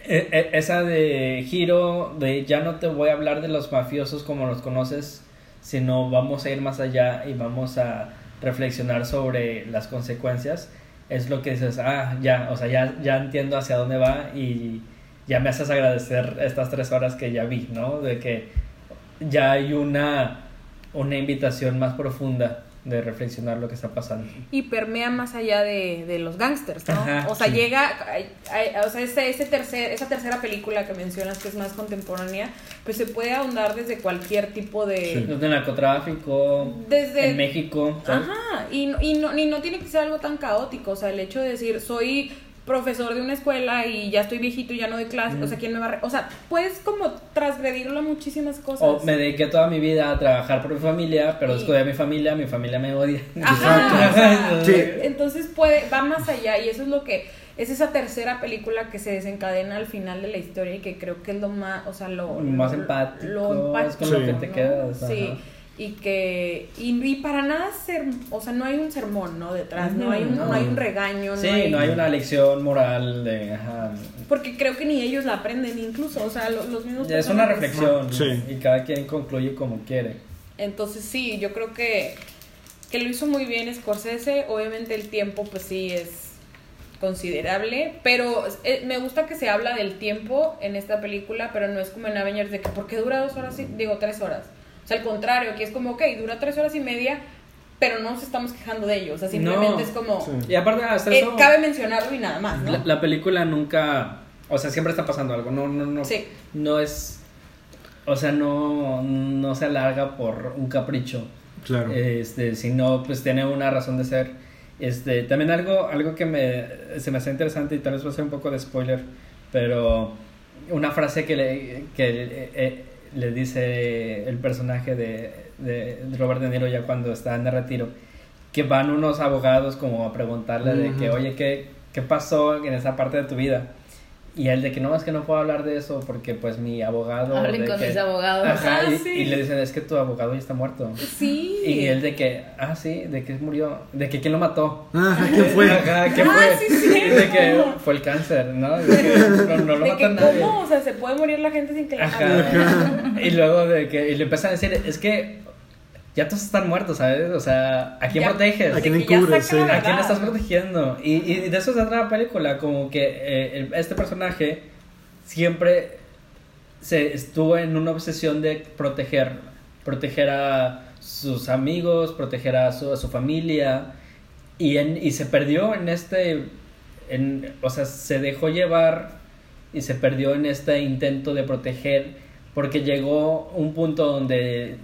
e- e- esa de giro de ya no te voy a hablar de los mafiosos como los conoces, sino vamos a ir más allá y vamos a reflexionar sobre las consecuencias, es lo que dices, ah, ya, o sea, ya, ya entiendo hacia dónde va y ya me haces agradecer estas tres horas que ya vi, ¿no? De que ya hay una, una invitación más profunda de reflexionar lo que está pasando. y permea más allá de, de los gangsters, ¿no? Ajá, o sea, sí. llega, ay- ay- o sea, ese, ese tercer, esa tercera película que mencionas que es más contemporánea, pues se puede ahondar desde cualquier tipo de... De narcotráfico, Desde- en México, ¿sabes? Ajá, y, no- y, no, y no tiene que ser algo tan caótico, o sea, el hecho de decir, soy profesor de una escuela y ya estoy viejito y ya no doy clases, o sea, ¿quién me va a... re-? O sea, puedes como transgredirlo a muchísimas cosas. O me dediqué toda mi vida a trabajar por mi familia, pero Sí. a mi familia, mi familia me odia. Ajá, o sea, Sí. entonces puede, va más allá y eso es lo que es esa tercera película que se desencadena al final de la historia y que creo que es lo más, o sea, lo Más lo- empático, lo es con lo que te ¿no? quedas, Sí. ajá. Y que y, y para nada ser, o sea, no hay un sermón, ¿no? Detrás, no hay un, No. no hay un regaño, Sí, no hay, no hay una lección moral de... ajá. porque creo que ni ellos la aprenden incluso, o sea, lo- los, mismos Es una reflexión Sí. y cada quien concluye como quiere. Entonces sí, yo creo que, que lo hizo muy bien Scorsese. Obviamente el tiempo pues sí es considerable, pero eh, me gusta que se habla del tiempo en esta película, pero no es como en Avengers de que ¿por qué dura dos horas? y- Digo, tres horas. O sea, al contrario, aquí es como, ok, dura tres horas y media, pero no nos estamos quejando de ello. O sea, simplemente No. es como, Sí. Y aparte hasta eh, eso... cabe mencionarlo y nada más, ¿no? La, la película nunca, o sea, siempre está pasando algo, no, no, no, Sí. no es, o sea, no, no se alarga por un capricho, Claro. este, sino pues tiene una razón de ser, este, también algo, algo que me, se me hace interesante y tal vez va a ser un poco de spoiler, pero una frase que le, que, eh, eh, le dice el personaje de, de Robert De Niro ya cuando está en el retiro, que van unos abogados como a preguntarle de que, oye, ¿qué, ¿qué pasó en esa parte de tu vida? Y él de que no, es que no puedo hablar de eso porque pues mi abogado... Hablen de con que- mis abogados. Ajá, Ah, y, sí. y le dicen, es que tu abogado ya está muerto. Sí. Y él de que, ah, sí, de que murió, de que quién lo mató. Ah, ¿quién fue? Ajá, ¿qué Ah, fue? sí, sí. De que fue el cáncer, ¿no? De que no, no lo de que mata nadie. cómo, o sea, se puede morir la gente sin que la maten. Y luego de que y le empiezan a decir, es que ya todos están muertos, ¿sabes? O sea, ¿a quién Ya- proteges? ¿A quién encubres? Sí. ¿A quién estás protegiendo? Y, y de eso se trata la película, como que eh, el- este personaje siempre se estuvo en una obsesión de proteger, proteger a sus amigos, proteger a su, a su familia, y, en, y se perdió en este, en, o sea, se dejó llevar y se perdió en este intento de proteger, porque llegó un punto donde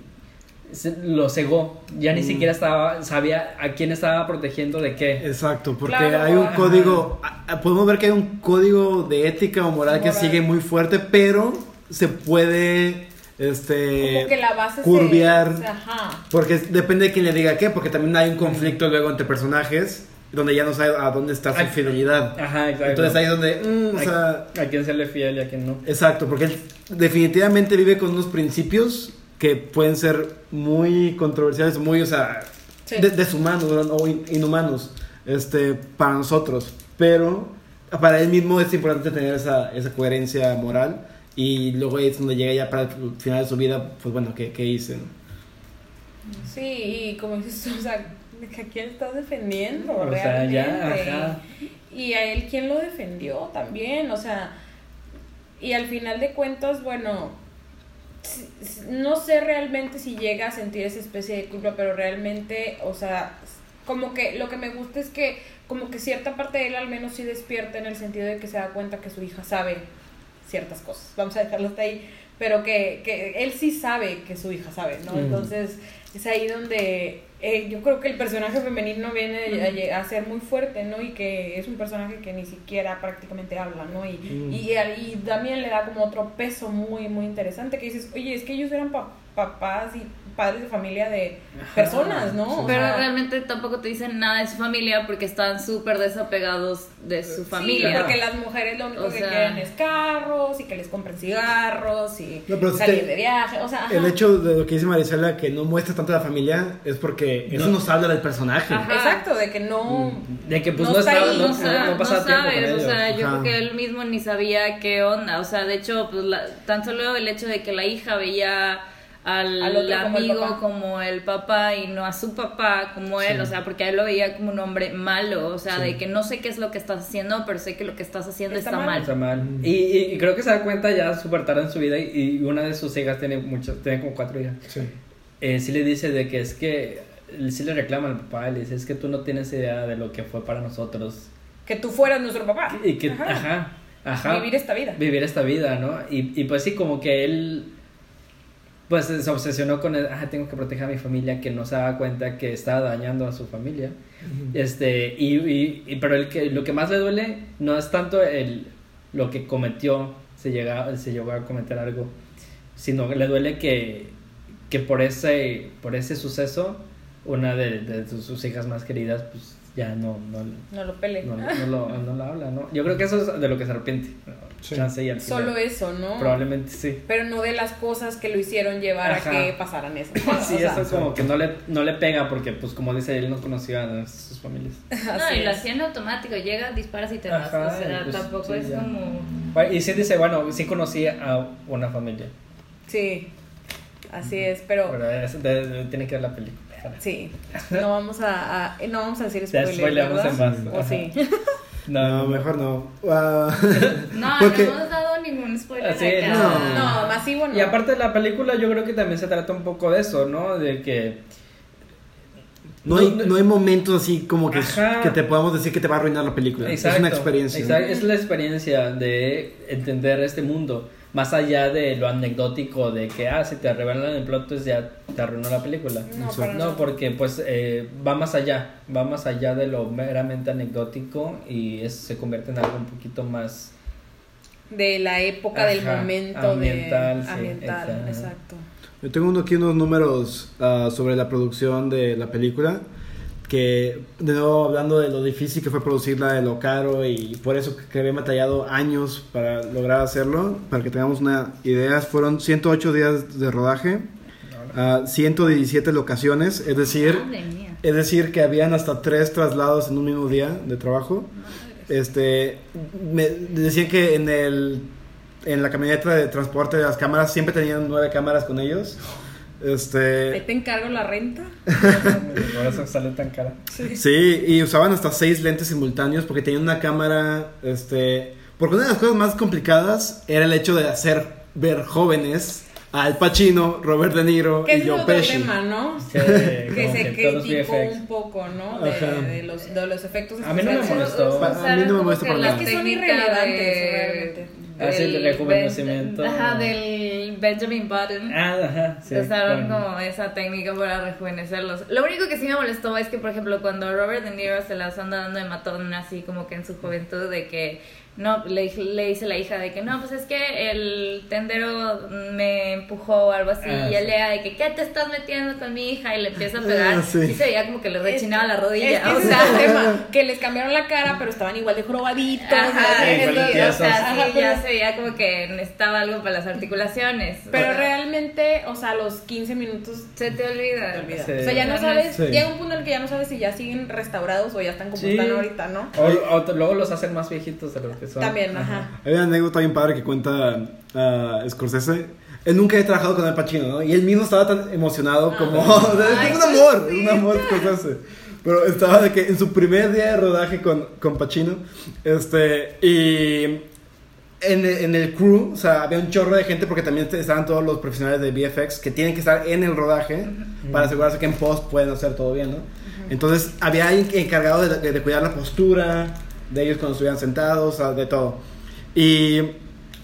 lo cegó, ya ni Mm. siquiera estaba, sabía a quién estaba protegiendo de qué. Exacto, porque Claro. hay un Ajá. código, podemos ver que hay un código de ética o moral, que Moral. sigue muy fuerte, pero se puede, este, Como que la base se- curviar, se- ajá. porque depende de quién le diga qué, porque también hay un conflicto luego entre personajes, donde ya no sabe a dónde está su Ay. fidelidad. Ajá, exacto. Entonces ahí es donde, mm, o a, sea, a quién serle fiel y a quién no. exacto, porque él definitivamente vive con unos principios que pueden ser muy controversiales, muy, o sea, Sí. de- deshumanos ¿no? o in- inhumanos este, para nosotros. Pero para él mismo es importante tener esa, esa coherencia moral y luego es donde llega ya para el final de su vida, pues bueno, ¿qué, qué hice? no? Sí, y como dices, tú, o sea, ¿de que ¿a quién estás defendiendo O sea, realmente? ya, ajá. Y a él, ¿quién lo defendió también? O sea, y al final de cuentas, bueno, no sé realmente si llega a sentir esa especie de culpa, pero realmente, o sea, como que lo que me gusta es que como que cierta parte de él al menos sí despierta en el sentido de que se da cuenta que su hija sabe ciertas cosas. Vamos a dejarlo hasta ahí. Pero que, que él sí sabe que su hija sabe, ¿no? Entonces es ahí donde eh, yo creo que el personaje femenino viene a ser muy fuerte, ¿no? Y que es un personaje que ni siquiera prácticamente habla, ¿no? Y, Mm. y, y también le da como otro peso muy, muy interesante que dices, oye, es que ellos eran pa- papás y padres de familia de personas, ¿no? O Pero sea, realmente tampoco te dicen nada de su familia porque están súper desapegados de su Sí, familia. porque las mujeres lo único O que sea- quieren es carros y que les compren cigarros y No, salir te- de viaje. O sea, El hecho de lo que dice Marisela, que no muestra tanto la familia, es porque eso nos habla del personaje. Ajá. Exacto, de que no. De que pues No no, está ahí, no, no, sa- no no pasaba tiempo con sabes, o sea, yo Ajá. creo que él mismo ni sabía qué onda, o sea, de hecho, pues la- tan solo el hecho de que la hija veía al, Al otro como el amigo como el papá y no a su papá como él, Sí. o sea, porque él lo veía como un hombre malo, o sea, Sí. de que no sé qué es lo que estás haciendo, pero sé que lo que estás haciendo Está está, mal. mal. Está mal. Y, y- y creo que se da cuenta ya súper tarde en su vida y, y una de sus hijas tiene muchas, tiene como cuatro hijas. Sí. Eh, sí le dice de que es que, sí le reclama al papá, le dice, es que tú no tienes idea de lo que fue para nosotros. Que tú fueras nuestro papá. Y que, Ajá. ajá, ajá. Vivir esta vida. Vivir esta vida, ¿no? Y, y pues sí, como que él, pues se obsesionó con, el, ah, tengo que proteger a mi familia, que no se daba cuenta que estaba dañando a su familia. Este, y, y, y- pero el que, lo que más le duele no es tanto el, lo que cometió, se, llega, se llegó a cometer algo, sino que le duele que, que por, ese, por ese suceso, una de, de sus hijas más queridas, pues ya no, no, No lo pele. no, no lo, no lo habla, ¿no? Yo creo que eso es de lo que se arrepiente. Sí. Chance y al final. Solo eso, ¿no? Probablemente sí. Pero no de las cosas que lo hicieron llevar Ajá. a que pasaran eso. Sí, O sea, eso como que no le, no le pega porque, pues, como dice, él no conocía a sus familias. No, así y lo es. hacían automático, llegas, disparas y te vas, Ajá, o sea, pues, tampoco sí, es ya. como... Bueno, Y sí dice, bueno, sí conocí a una familia. Sí, así es, pero Pero es- de- de- tiene que ver la película. sí, no vamos a, a- no vamos a decir Ya spoilers, spoileamos en más. O sí. No, mejor no. Ah, No, Porque- no hemos dado ningún spoiler Sí, acá. no. No, masivo no. Y aparte de la película, yo creo que también se trata un poco de eso, ¿no? De que no, hay, no hay momentos así como que, Ajá. que te podamos decir que te va a arruinar la película. Exacto, es una experiencia. exacto, es la experiencia de entender este mundo. Más allá de lo anecdótico de que, ah, si te revelan el plot, pues ya te arruinó la película. No, porque pues eh, va más allá, va más allá de lo meramente anecdótico y es- se convierte en algo un poquito más de la época, del momento, ambiental, de sí, ambiental, exacto. exacto. Yo tengo uno- aquí unos números ah, sobre la producción de la película. Que, de nuevo, hablando de lo difícil que fue producirla, de lo caro y por eso que había batallado años para lograr hacerlo. Para que tengamos una idea, fueron 108 días de rodaje, ah, 117 locaciones, es decir, es decir, que habían hasta tres traslados en un mismo día de trabajo. Este, me decían que en el en la camioneta de transporte de las cámaras siempre tenían nueve cámaras con ellos. Ahí Este, te encargo la renta. Por eso sale tan cara. sí, y usaban hasta seis lentes simultáneos porque tenían una cámara, este, porque una de las cosas más complicadas era el hecho de hacer ver jóvenes a Al Pacino, Robert De Niro Que y es Joe Pesci. tema, ¿no? Sí, que se criticó un poco, ¿no? De, de los, de los efectos A mí no me molestó. A mí no me molesta para nada. Es que son irrelevantes, de- realmente. Del de rejuvenecimiento. Ben- Ajá, del Benjamin Button. Ah, ajá. Sí, Usaron como esa técnica para rejuvenecerlos. Lo único que sí me molestó es que, por ejemplo, cuando Robert De Niro se las anda dando de matón así como que en su juventud de que no, le, le dice la hija de que no, pues es que el tendero me empujó o algo así Ah, y sí. él da de que ¿qué te estás metiendo con mi hija? y le empieza a pegar. Ah, sí. sí. se veía como que le rechinaba la rodilla. Es o sea, es el tema, que les cambiaron la cara, pero estaban igual de jorobaditos. Ajá, Sí, o sea, Ajá, sí, pero- ya se veía como que necesitaba algo para las articulaciones. Pero O sea, realmente, o sea, a los 15 minutos se te olvida. te. Sí. O sea, ya no sabes, es- Sí. llega un punto en el que ya no sabes si ya siguen restaurados o ya están como Sí. están ahorita, ¿no? O, o luego los hacen más viejitos de lo que son. También, ajá. Hay una anécdota bien padre que cuenta ah, Scorsese. Él nunca había trabajado con Al Pacino, ¿no? Y él mismo estaba tan emocionado como... o sea, Ay, es un amor, un amor Scorsese. Pero estaba de que en su primer día de rodaje con, con Pacino, este, y en, en el crew, o sea, había un chorro de gente porque también estaban todos los profesionales de VFX que tienen que estar en el rodaje para asegurarse que en post pueden hacer todo bien, ¿no? Entonces, había alguien encargado de, de- de cuidar la postura de ellos cuando estuvieran sentados, o sea, de todo. Y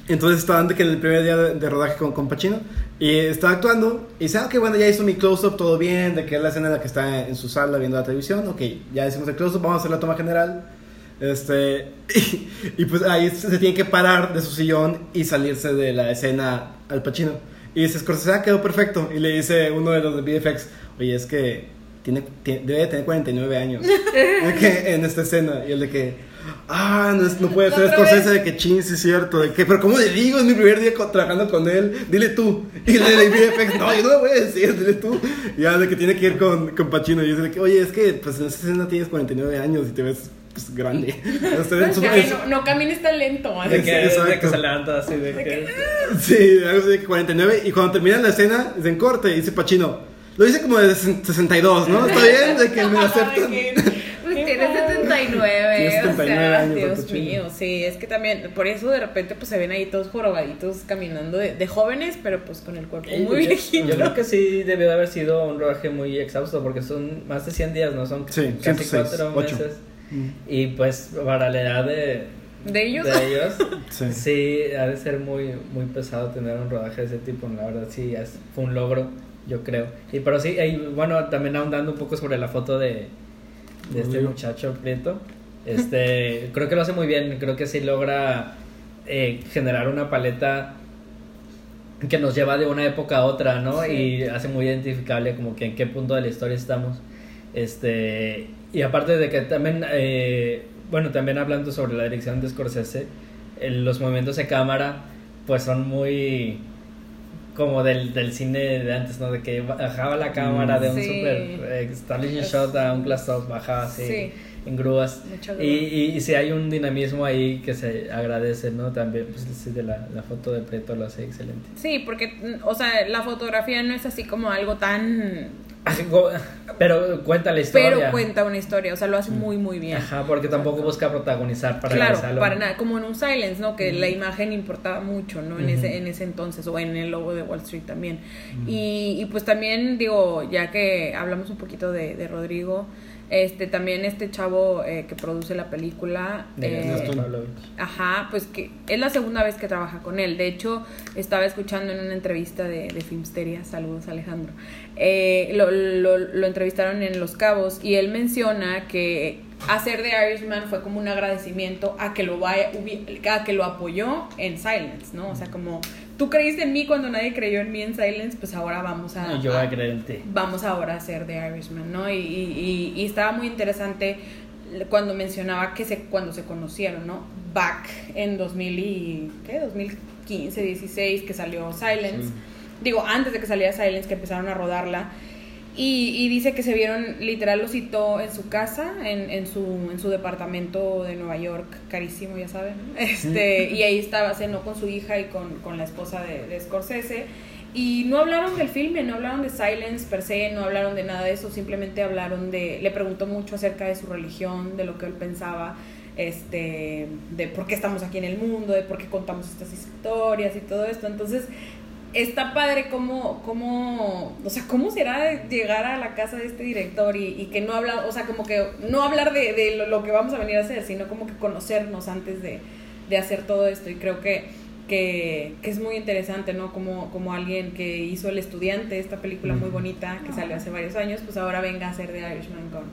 entonces estaban de que en el primer día de, de rodaje con, con Pacino y estaba actuando y dice, ah, ok, bueno, ya hizo mi close-up, todo bien, de que es la escena en la que está en su sala viendo la televisión, ok, ya hicimos el close-up, vamos a hacer la toma general. Este, y, y pues ahí se, se tiene que parar de su sillón y salirse de la escena al Pacino. Y dice, Scorsese, ah, quedó perfecto. Y le dice uno de los de VFX, oye, es que tiene, tiene- debe de tener 49 años en esta escena. Y el de que, ah, no, es- no puede ser Scorsese, de que chin, sí es cierto. De que, pero ¿cómo le digo? Es mi primer día co- trabajando con él. Dile tú. Y le de VFX, no, yo no lo voy a decir, dile tú. Y ya de que tiene que ir con, con Pacino. Y dice de que, oye, es que pues en esta escena tienes 49 años y te ves pues, grande. De que no, no camines tan lento. De así. que, de Exacto. que se levanta así, de que... Sí, algo así de que 49. Y cuando termina la escena, es en corte. Y dice Pacino, lo dice como de 62, ¿no? Está bien, de que me aceptan. 79. Tiene o 79 sea, años. Dios mío, sí, es que también, por eso de repente pues se ven ahí todos jorobaditos caminando de, de jóvenes, pero pues con el cuerpo muy yo, viejito. yo creo que sí debió de haber sido un rodaje muy exhausto porque son más de 100 días, ¿no? Son Sí, casi 106, 4 ocho. meses. Y pues para la edad de, De ellos. de ellos, Sí. sí. ha de ser muy, muy pesado tener un rodaje de ese tipo. La verdad, sí, es, fue un logro, yo creo. Y pero sí, y bueno, también ahondando un poco sobre la foto de, de este muchacho Prieto. Este, creo que lo hace muy bien. Creo que sí logra eh, generar una paleta que nos lleva de una época a otra, ¿no? Sí. Y hace muy identificable como que en qué punto de la historia estamos. Este, y aparte de que también, eh, bueno, también hablando sobre la dirección de Scorsese, eh, los movimientos de cámara, pues son muy como del, del cine de antes, ¿no? De que bajaba la cámara de un Sí. super eh, establishing Es- shot a un close up, bajaba así Sí. En grúas. Y, y, y sí hay un dinamismo ahí que se agradece, ¿no? También, pues sí, de la, la foto de Preto lo hace excelente. Sí, porque, mm, o sea, la fotografía no es así como algo tan... Pero cuenta la historia. Pero cuenta una historia, o sea, lo hace muy, muy bien. Ajá, porque tampoco busca protagonizar para claro, realizarlo. para nada, como en un silence, ¿no? Que la imagen importaba mucho, ¿no? En, ese, en ese entonces, o en el logo de Wall Street también. y, y pues también, digo, ya que hablamos un poquito de, de Rodrigo, este también este chavo eh, que produce la película. De eh. Ajá, pues que es la segunda vez que trabaja con él. De hecho, estaba escuchando en una entrevista de, de Filmsteria, saludos Alejandro, eh, lo, lo, lo entrevistaron en Los Cabos y él menciona que hacer de Irishman fue como un agradecimiento a que lo vaya, a que lo apoyó en Silence, ¿no? O sea, como tú creíste en mí cuando nadie creyó en mí en Silence, pues ahora vamos a, Y yo voy a- creer en ti. vamos ahora a hacer The Irishman, ¿no? Y, y- y- y estaba muy interesante cuando mencionaba que se, cuando se conocieron, ¿no? Back en 2000 y, ¿qué? 2015, 16, que salió Silence. Digo, antes de que saliera Silence, que empezaron a rodarla. Y, y dice que se vieron, literal lo citó en su casa, en, en, su, en su departamento de Nueva York, carísimo, ya saben. Este, y ahí estaba, cenó con su hija y con, con la esposa de, de Scorsese. Y no hablaron del filme, no hablaron de Silence per se, no hablaron de nada de eso, simplemente hablaron de, le preguntó mucho acerca de su religión, de lo que él pensaba, este, de por qué estamos aquí en el mundo, de por qué contamos estas historias y todo esto. Entonces, está padre cómo, cómo, o sea, cómo será llegar a la casa de este director y, y que no habla, o sea, como que no hablar de, de lo, lo que vamos a venir a hacer, sino como que conocernos antes de, de hacer todo esto. Y creo que, que, que es muy interesante, ¿no? Como, como alguien que hizo El Estudiante, esta película muy bonita que salió hace varios años, pues ahora venga a hacer The Irishman con,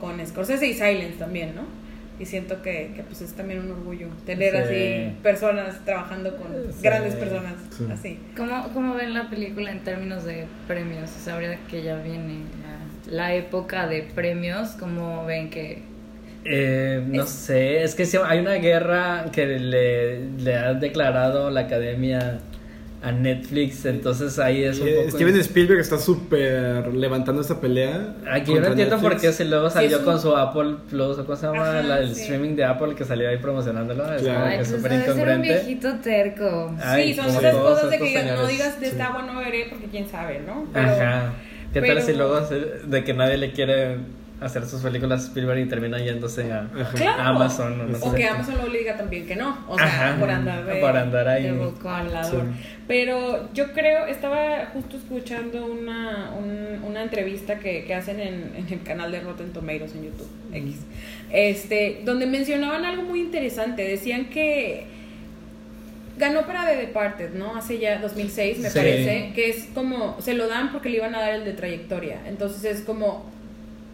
con Scorsese y Silence también, ¿no? Y siento que, que pues es también un orgullo tener Sí. así personas trabajando con Sí. grandes personas Sí. así. ¿Cómo, ¿Cómo ven la película en términos de premios? O sea, ahora que ya viene la, la época de premios, ¿cómo ven que Eh, no Es- sé, es que sí, hay una guerra que le, le ha declarado la academia a Netflix, entonces ahí es un poco... Steven Spielberg está súper levantando esta pelea. Aquí yo no entiendo por qué si luego salió es un- con su Apple Plus o cómo se llama Ajá, la- el sí. streaming de Apple que salió ahí promocionándolo, es Claro. como Ay, que pues súper ser un incongruente. viejito terco? Ay, sí, son como esas cosas de que digan, no señores. digas de Sí. esta agua no beberé porque quién sabe, ¿no? Pero- Ajá. ¿Qué tal si luego se- de que nadie le quiere hacer sus películas Spielberg y termina yéndose a, Ajá. Claro. a Amazon? o no o sé que qué. Amazon lo diga también que no. O sea, Ajá, por andar de, por andar ahí. de vocabulador. Sí. Pero yo creo, estaba justo escuchando una, un- una entrevista que, que hacen en, en el canal de Rotten Tomatoes en YouTube, X, este, donde mencionaban algo muy interesante. Decían que ganó para The Departed, ¿no? Hace ya 2006, me Sí. parece, que es como, se lo dan porque le iban a dar el de trayectoria. Entonces es como,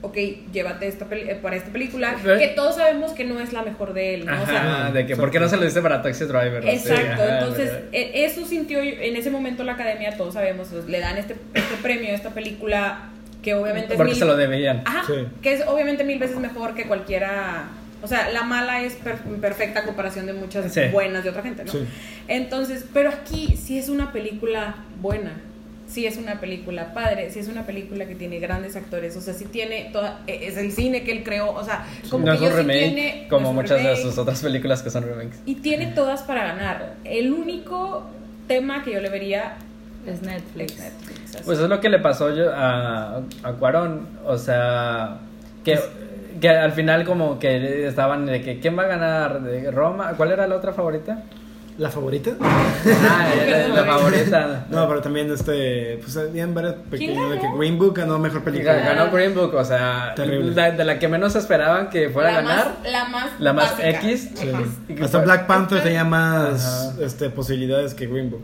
ok, llévate esta eh, para esta película, Pero- que todos sabemos que no es la mejor de él, ¿no? O sea, Ajá, de que ¿por qué no se lo dice para Taxi Driver? Exacto, entonces ¿verdad? e- eso sintió en ese momento la academia, todos sabemos, pues, le dan este, este premio a esta película que obviamente es Porque mil- se lo debían. Ajá, Sí. que es obviamente mil veces mejor que cualquiera, o sea, la mala es per- perfecta a comparación de muchas Sí. buenas de otra gente, ¿no? Sí. Entonces, pero aquí sí es una película buena. Sí es una película padre, sí es una película que tiene grandes actores, o sea, sí tiene toda, e- es el cine que él creó, o sea, como no que es yo un sí remake tiene- como no es un muchas de sus otras películas que son remakes. Y tiene todas para ganar. El único tema que yo le vería Es es Netflix. Netflix. así. Pues es lo que le pasó yo a, a Cuarón, o sea, que, que al final como que estaban de que ¿quién va a ganar? ¿De Roma? ¿Cuál era la otra favorita? ¿La favorita? Ah, la, la favorita. No, pero también este, pues habían varias pequeñas de que ganó? Green Book ganó mejor película. Ganó Green Book, o sea, Terrible. la- de la que menos esperaban que fuera la a ganar. Más, la más, la más básica. X. Sí. Hasta Black Panther tenía más Ajá. este, posibilidades que Green Book.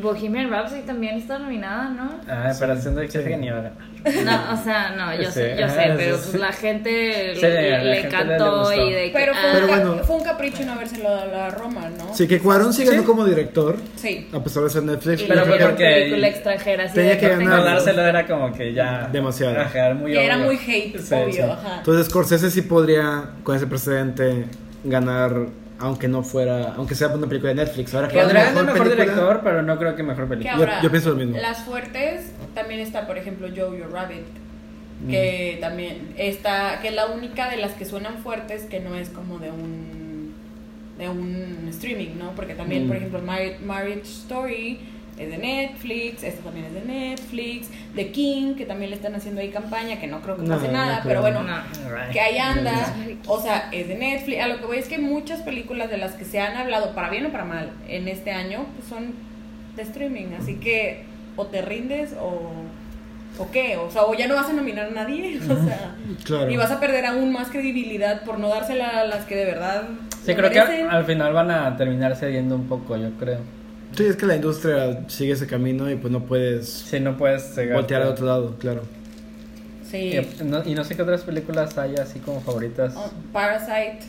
Bohemian Rhapsody también está nominada, ¿no? Ah, pero haciendo que que ni iba a ganar. No, o sea, no, yo Sí, sé, yo sé, pero sí. pues la gente Sí, le, la le gente le encantó gustó. y de que Pero, fue, ah, Pero bueno. fue un capricho no habérselo dado a la Roma, ¿no? Sí, que Cuarón sí ganó Sí. como director, Sí. a pesar de ser Netflix. y Pero fue porque- película extranjera así Tenía que ganar. No dárselo era como que ya. Demasiado. Ajá, muy Que era muy hate, Sí, obvio. sí. Ajá. Entonces Scorsese sí podría, con ese precedente, ganar, aunque no fuera, aunque sea una película de Netflix. Ahora que ganar mejor película- director, pero no creo que mejor película. Yo- ahora, yo pienso lo mismo. Las fuertes también está, por ejemplo, Jojo Rabbit. Que también está, que es la única de las que suenan fuertes que no es como de un de un streaming, ¿no? Porque también, Mm. por ejemplo, Mar- Marriage Story es de Netflix, esta también es de Netflix, The King, que también le están haciendo ahí campaña, que no creo que pase no nada, pero bueno, No. Que ahí anda, o sea, es de Netflix. A lo que voy es que muchas películas de las que se han hablado, para bien o para mal, en este año, pues son de streaming. Así que o te rindes o, o qué, o sea, o ya no vas a nominar a nadie, o sea, Claro. y vas a perder aún más credibilidad por no dársela a las que de verdad. Sí, creo que al final van a terminar cediendo un poco, yo creo. Sí, es que la industria sigue ese camino y pues no puedes Si no puedes cegar. voltear a otro lado, claro. Sí. Y, no, y no sé qué otras películas hay así como favoritas. Oh, Parasite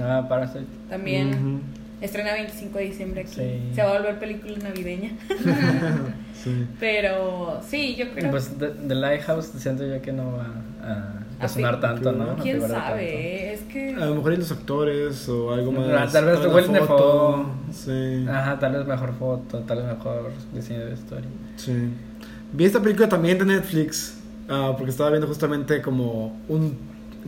Ah, Parasite. también. Ujú. Estrena 25 de diciembre aquí. Sí. Se va a volver película navideña. Sí. Pero sí, yo creo. pues The, The Lighthouse siento yo que no va a, a A sonar fin- tanto, ¿no? No ¿Quién sabe? tanto. Es que. A lo mejor y los actores o algo Ah, más. tal vez Willem foto, Dafoe. Sí. Ajá, tal vez mejor foto, tal vez mejor diseño de historia. Sí. Vi esta película también de Netflix. ah, porque estaba viendo justamente como un.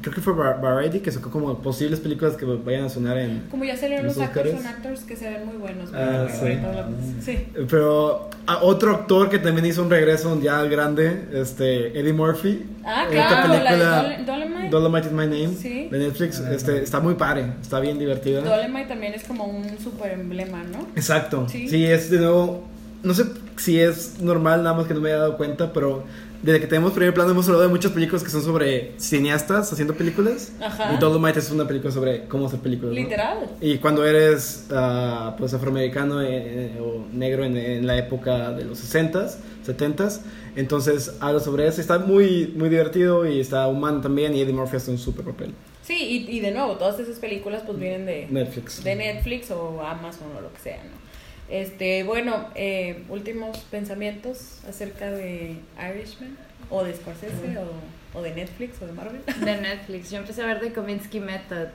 Creo que fue Var- Variety que sacó como posibles películas que vayan a sonar en. Como ya salieron ¿Los los actors son actors que se ven muy buenos. Ah, sí. hablamos. Sí. Pero a otro actor que también hizo un regreso ya grande, este Eddie Murphy. Ah, esta claro, la de película Dole- Dolemite. Dolomite is My Name Sí. de Netflix. Este, está muy padre, está bien divertida. Dolemite también es como un super emblema, ¿no? Exacto. Sí. Sí. es de nuevo. No sé si es normal, nada más que no me haya dado cuenta, pero desde que tenemos primer plano hemos hablado de muchas películas que son sobre cineastas haciendo películas. Ajá. Y Dolomite es una película sobre cómo hacer películas. ¿no? Literal. Y cuando eres ah, pues afroamericano eh, eh, o negro en, en la época de los 60s, 70s, entonces habla sobre eso. Está muy, muy divertido y está humano también. Y Eddie Murphy hace un super papel. Sí, y, y de nuevo, todas esas películas pues vienen de Netflix. de Netflix o Amazon o lo que sea, ¿no? Este, bueno, eh, últimos pensamientos acerca de Irishman o de Scorsese o, o de Netflix o de Marvel. De Netflix. Yo empecé a ver The Kominsky Method.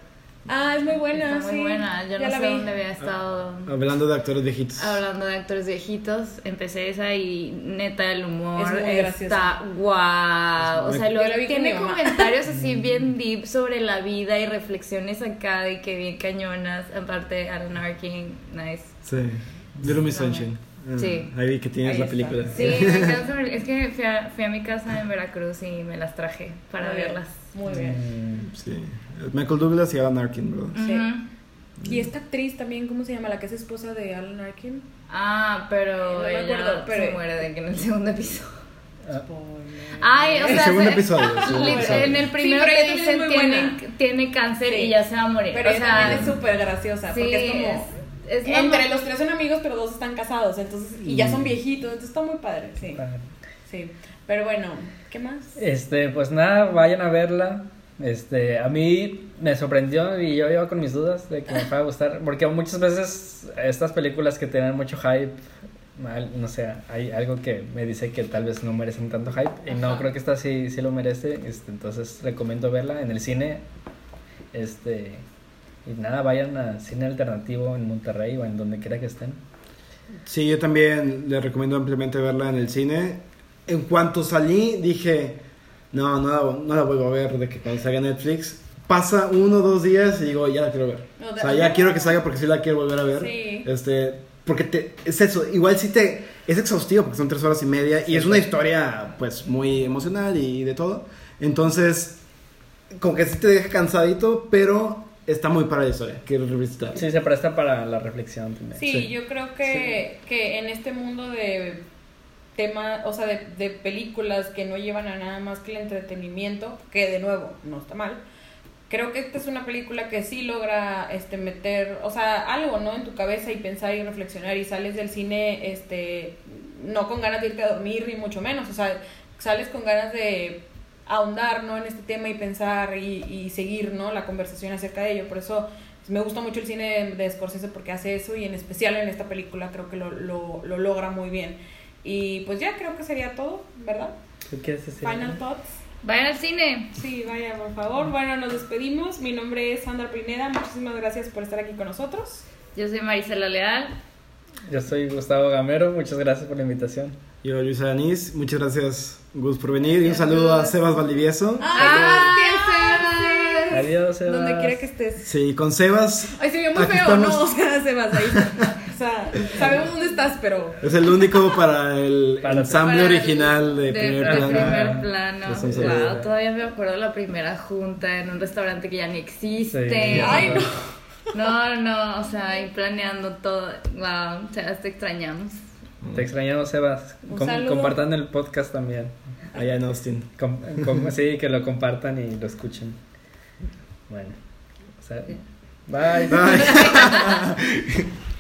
Ah, es muy buena, Está sí. muy buena. Yo Ya no sé vi. dónde había estado. Hablando de actores viejitos. Hablando de actores viejitos, empecé esa y neta el humor Es está guau. O sea, tiene comentarios así bien deep sobre la vida y reflexiones acá de que bien cañonas. Aparte, Alan Arkin, nice. Sí. Little Miss Sunshine. Ah, Sí. Ahí vi que tienes Ahí la está. película. Sí, me encanta. Es que fui a, fui a mi casa en Veracruz y me las traje para Muy bien, verlas. Muy bien. Mm, Sí. Michael Douglas y Alan Arkin, bro. Sí. Y esta actriz también, ¿cómo se llama? La que es esposa de Alan Arkin. Ah, pero No me ella acuerdo, pero- se muere de que en el segundo episodio. Ay, o El sea, segundo se- episodio, el segundo li- episodio. en el primero Sí, te ella dicen tiene, tiene cáncer Sí. y ya se va a morir. Pero o ella sea, también es súper graciosa, sí, porque es como... es- entre los tres son amigos, pero dos están casados, entonces... Y ya son viejitos, entonces está muy padre, sí. padre. Sí. Pero bueno, ¿qué más? Este, pues nada, vayan a verla. Este, a mí me sorprendió y yo iba con mis dudas de que me fuera a gustar, porque muchas veces estas películas que tienen mucho hype, mal- no sé, hay algo que me dice que tal vez no merecen tanto hype y no creo que esta sí, sí lo merece, este, entonces recomiendo verla en el cine. Este, y nada, vayan a cine alternativo en Monterrey o en donde quiera que estén. Sí, yo también le recomiendo ampliamente verla en el cine. En cuanto salí, dije, no, no la, no la vuelvo a ver de que cuando salga Netflix. Pasa uno o dos días y digo, ya la quiero ver. No, O sea, ya quiero que salga porque sí la quiero volver a ver. Sí. Este, porque te, es eso, igual sí te, es exhaustivo porque son tres horas y media y es una historia pues muy emocional y de todo. Entonces, como que sí te deja cansadito, pero está muy para la historia. Quiero revisitar. Sí, se presta para la reflexión también. Sí, Sí. yo creo que, que en este mundo de tema, o sea, de, de películas que no llevan a nada más que el entretenimiento, que de nuevo no está mal, creo que esta es una película que sí logra este meter, o sea, algo, ¿no? En tu cabeza y pensar y reflexionar y sales del cine, este, no con ganas de irte a dormir ni mucho menos, o sea, sales con ganas de ahondar, ¿no? En este tema y pensar y, y seguir, ¿no? La conversación acerca de ello, por eso me gusta mucho el cine de, de Scorsese porque hace eso y en especial en esta película creo que lo, lo, lo logra muy bien. Y pues ya creo que sería todo, ¿verdad? ¿Qué quieres decir? Final thoughts. Vayan al cine. Sí, vaya, por favor. Bueno, nos despedimos. Mi nombre es Sandra Pineda. Muchísimas gracias por estar aquí con nosotros. Yo soy Marisela Leal. Yo soy Gustavo Gamero, muchas gracias por la invitación. Yo, Luis Aranís, muchas gracias, Gus, por venir. Y un saludo a Sebas Valdivieso. ¡Ah! Adiós, Sebas. Donde quiera que estés. Sí, con Sebas. Ay, se vio muy feo, estamos. ¿no? O sea, Sebas, ahí. O sea, sabemos dónde estás, pero. Es el único para el Para- ensamble Para el- original de, de primer de plano. primer plano. Wow, todavía me acuerdo la primera junta en un restaurante que ya ni existe. Sí. Ay, no. No, no, o sea, ahí planeando todo. Wow, o sea, te extrañamos. Te extrañamos, Sebas. Com- saludo. compartan el podcast también. Allá en Austin. Com- com- sí, que lo compartan y lo escuchen. Bueno, o sea, bye. Bye.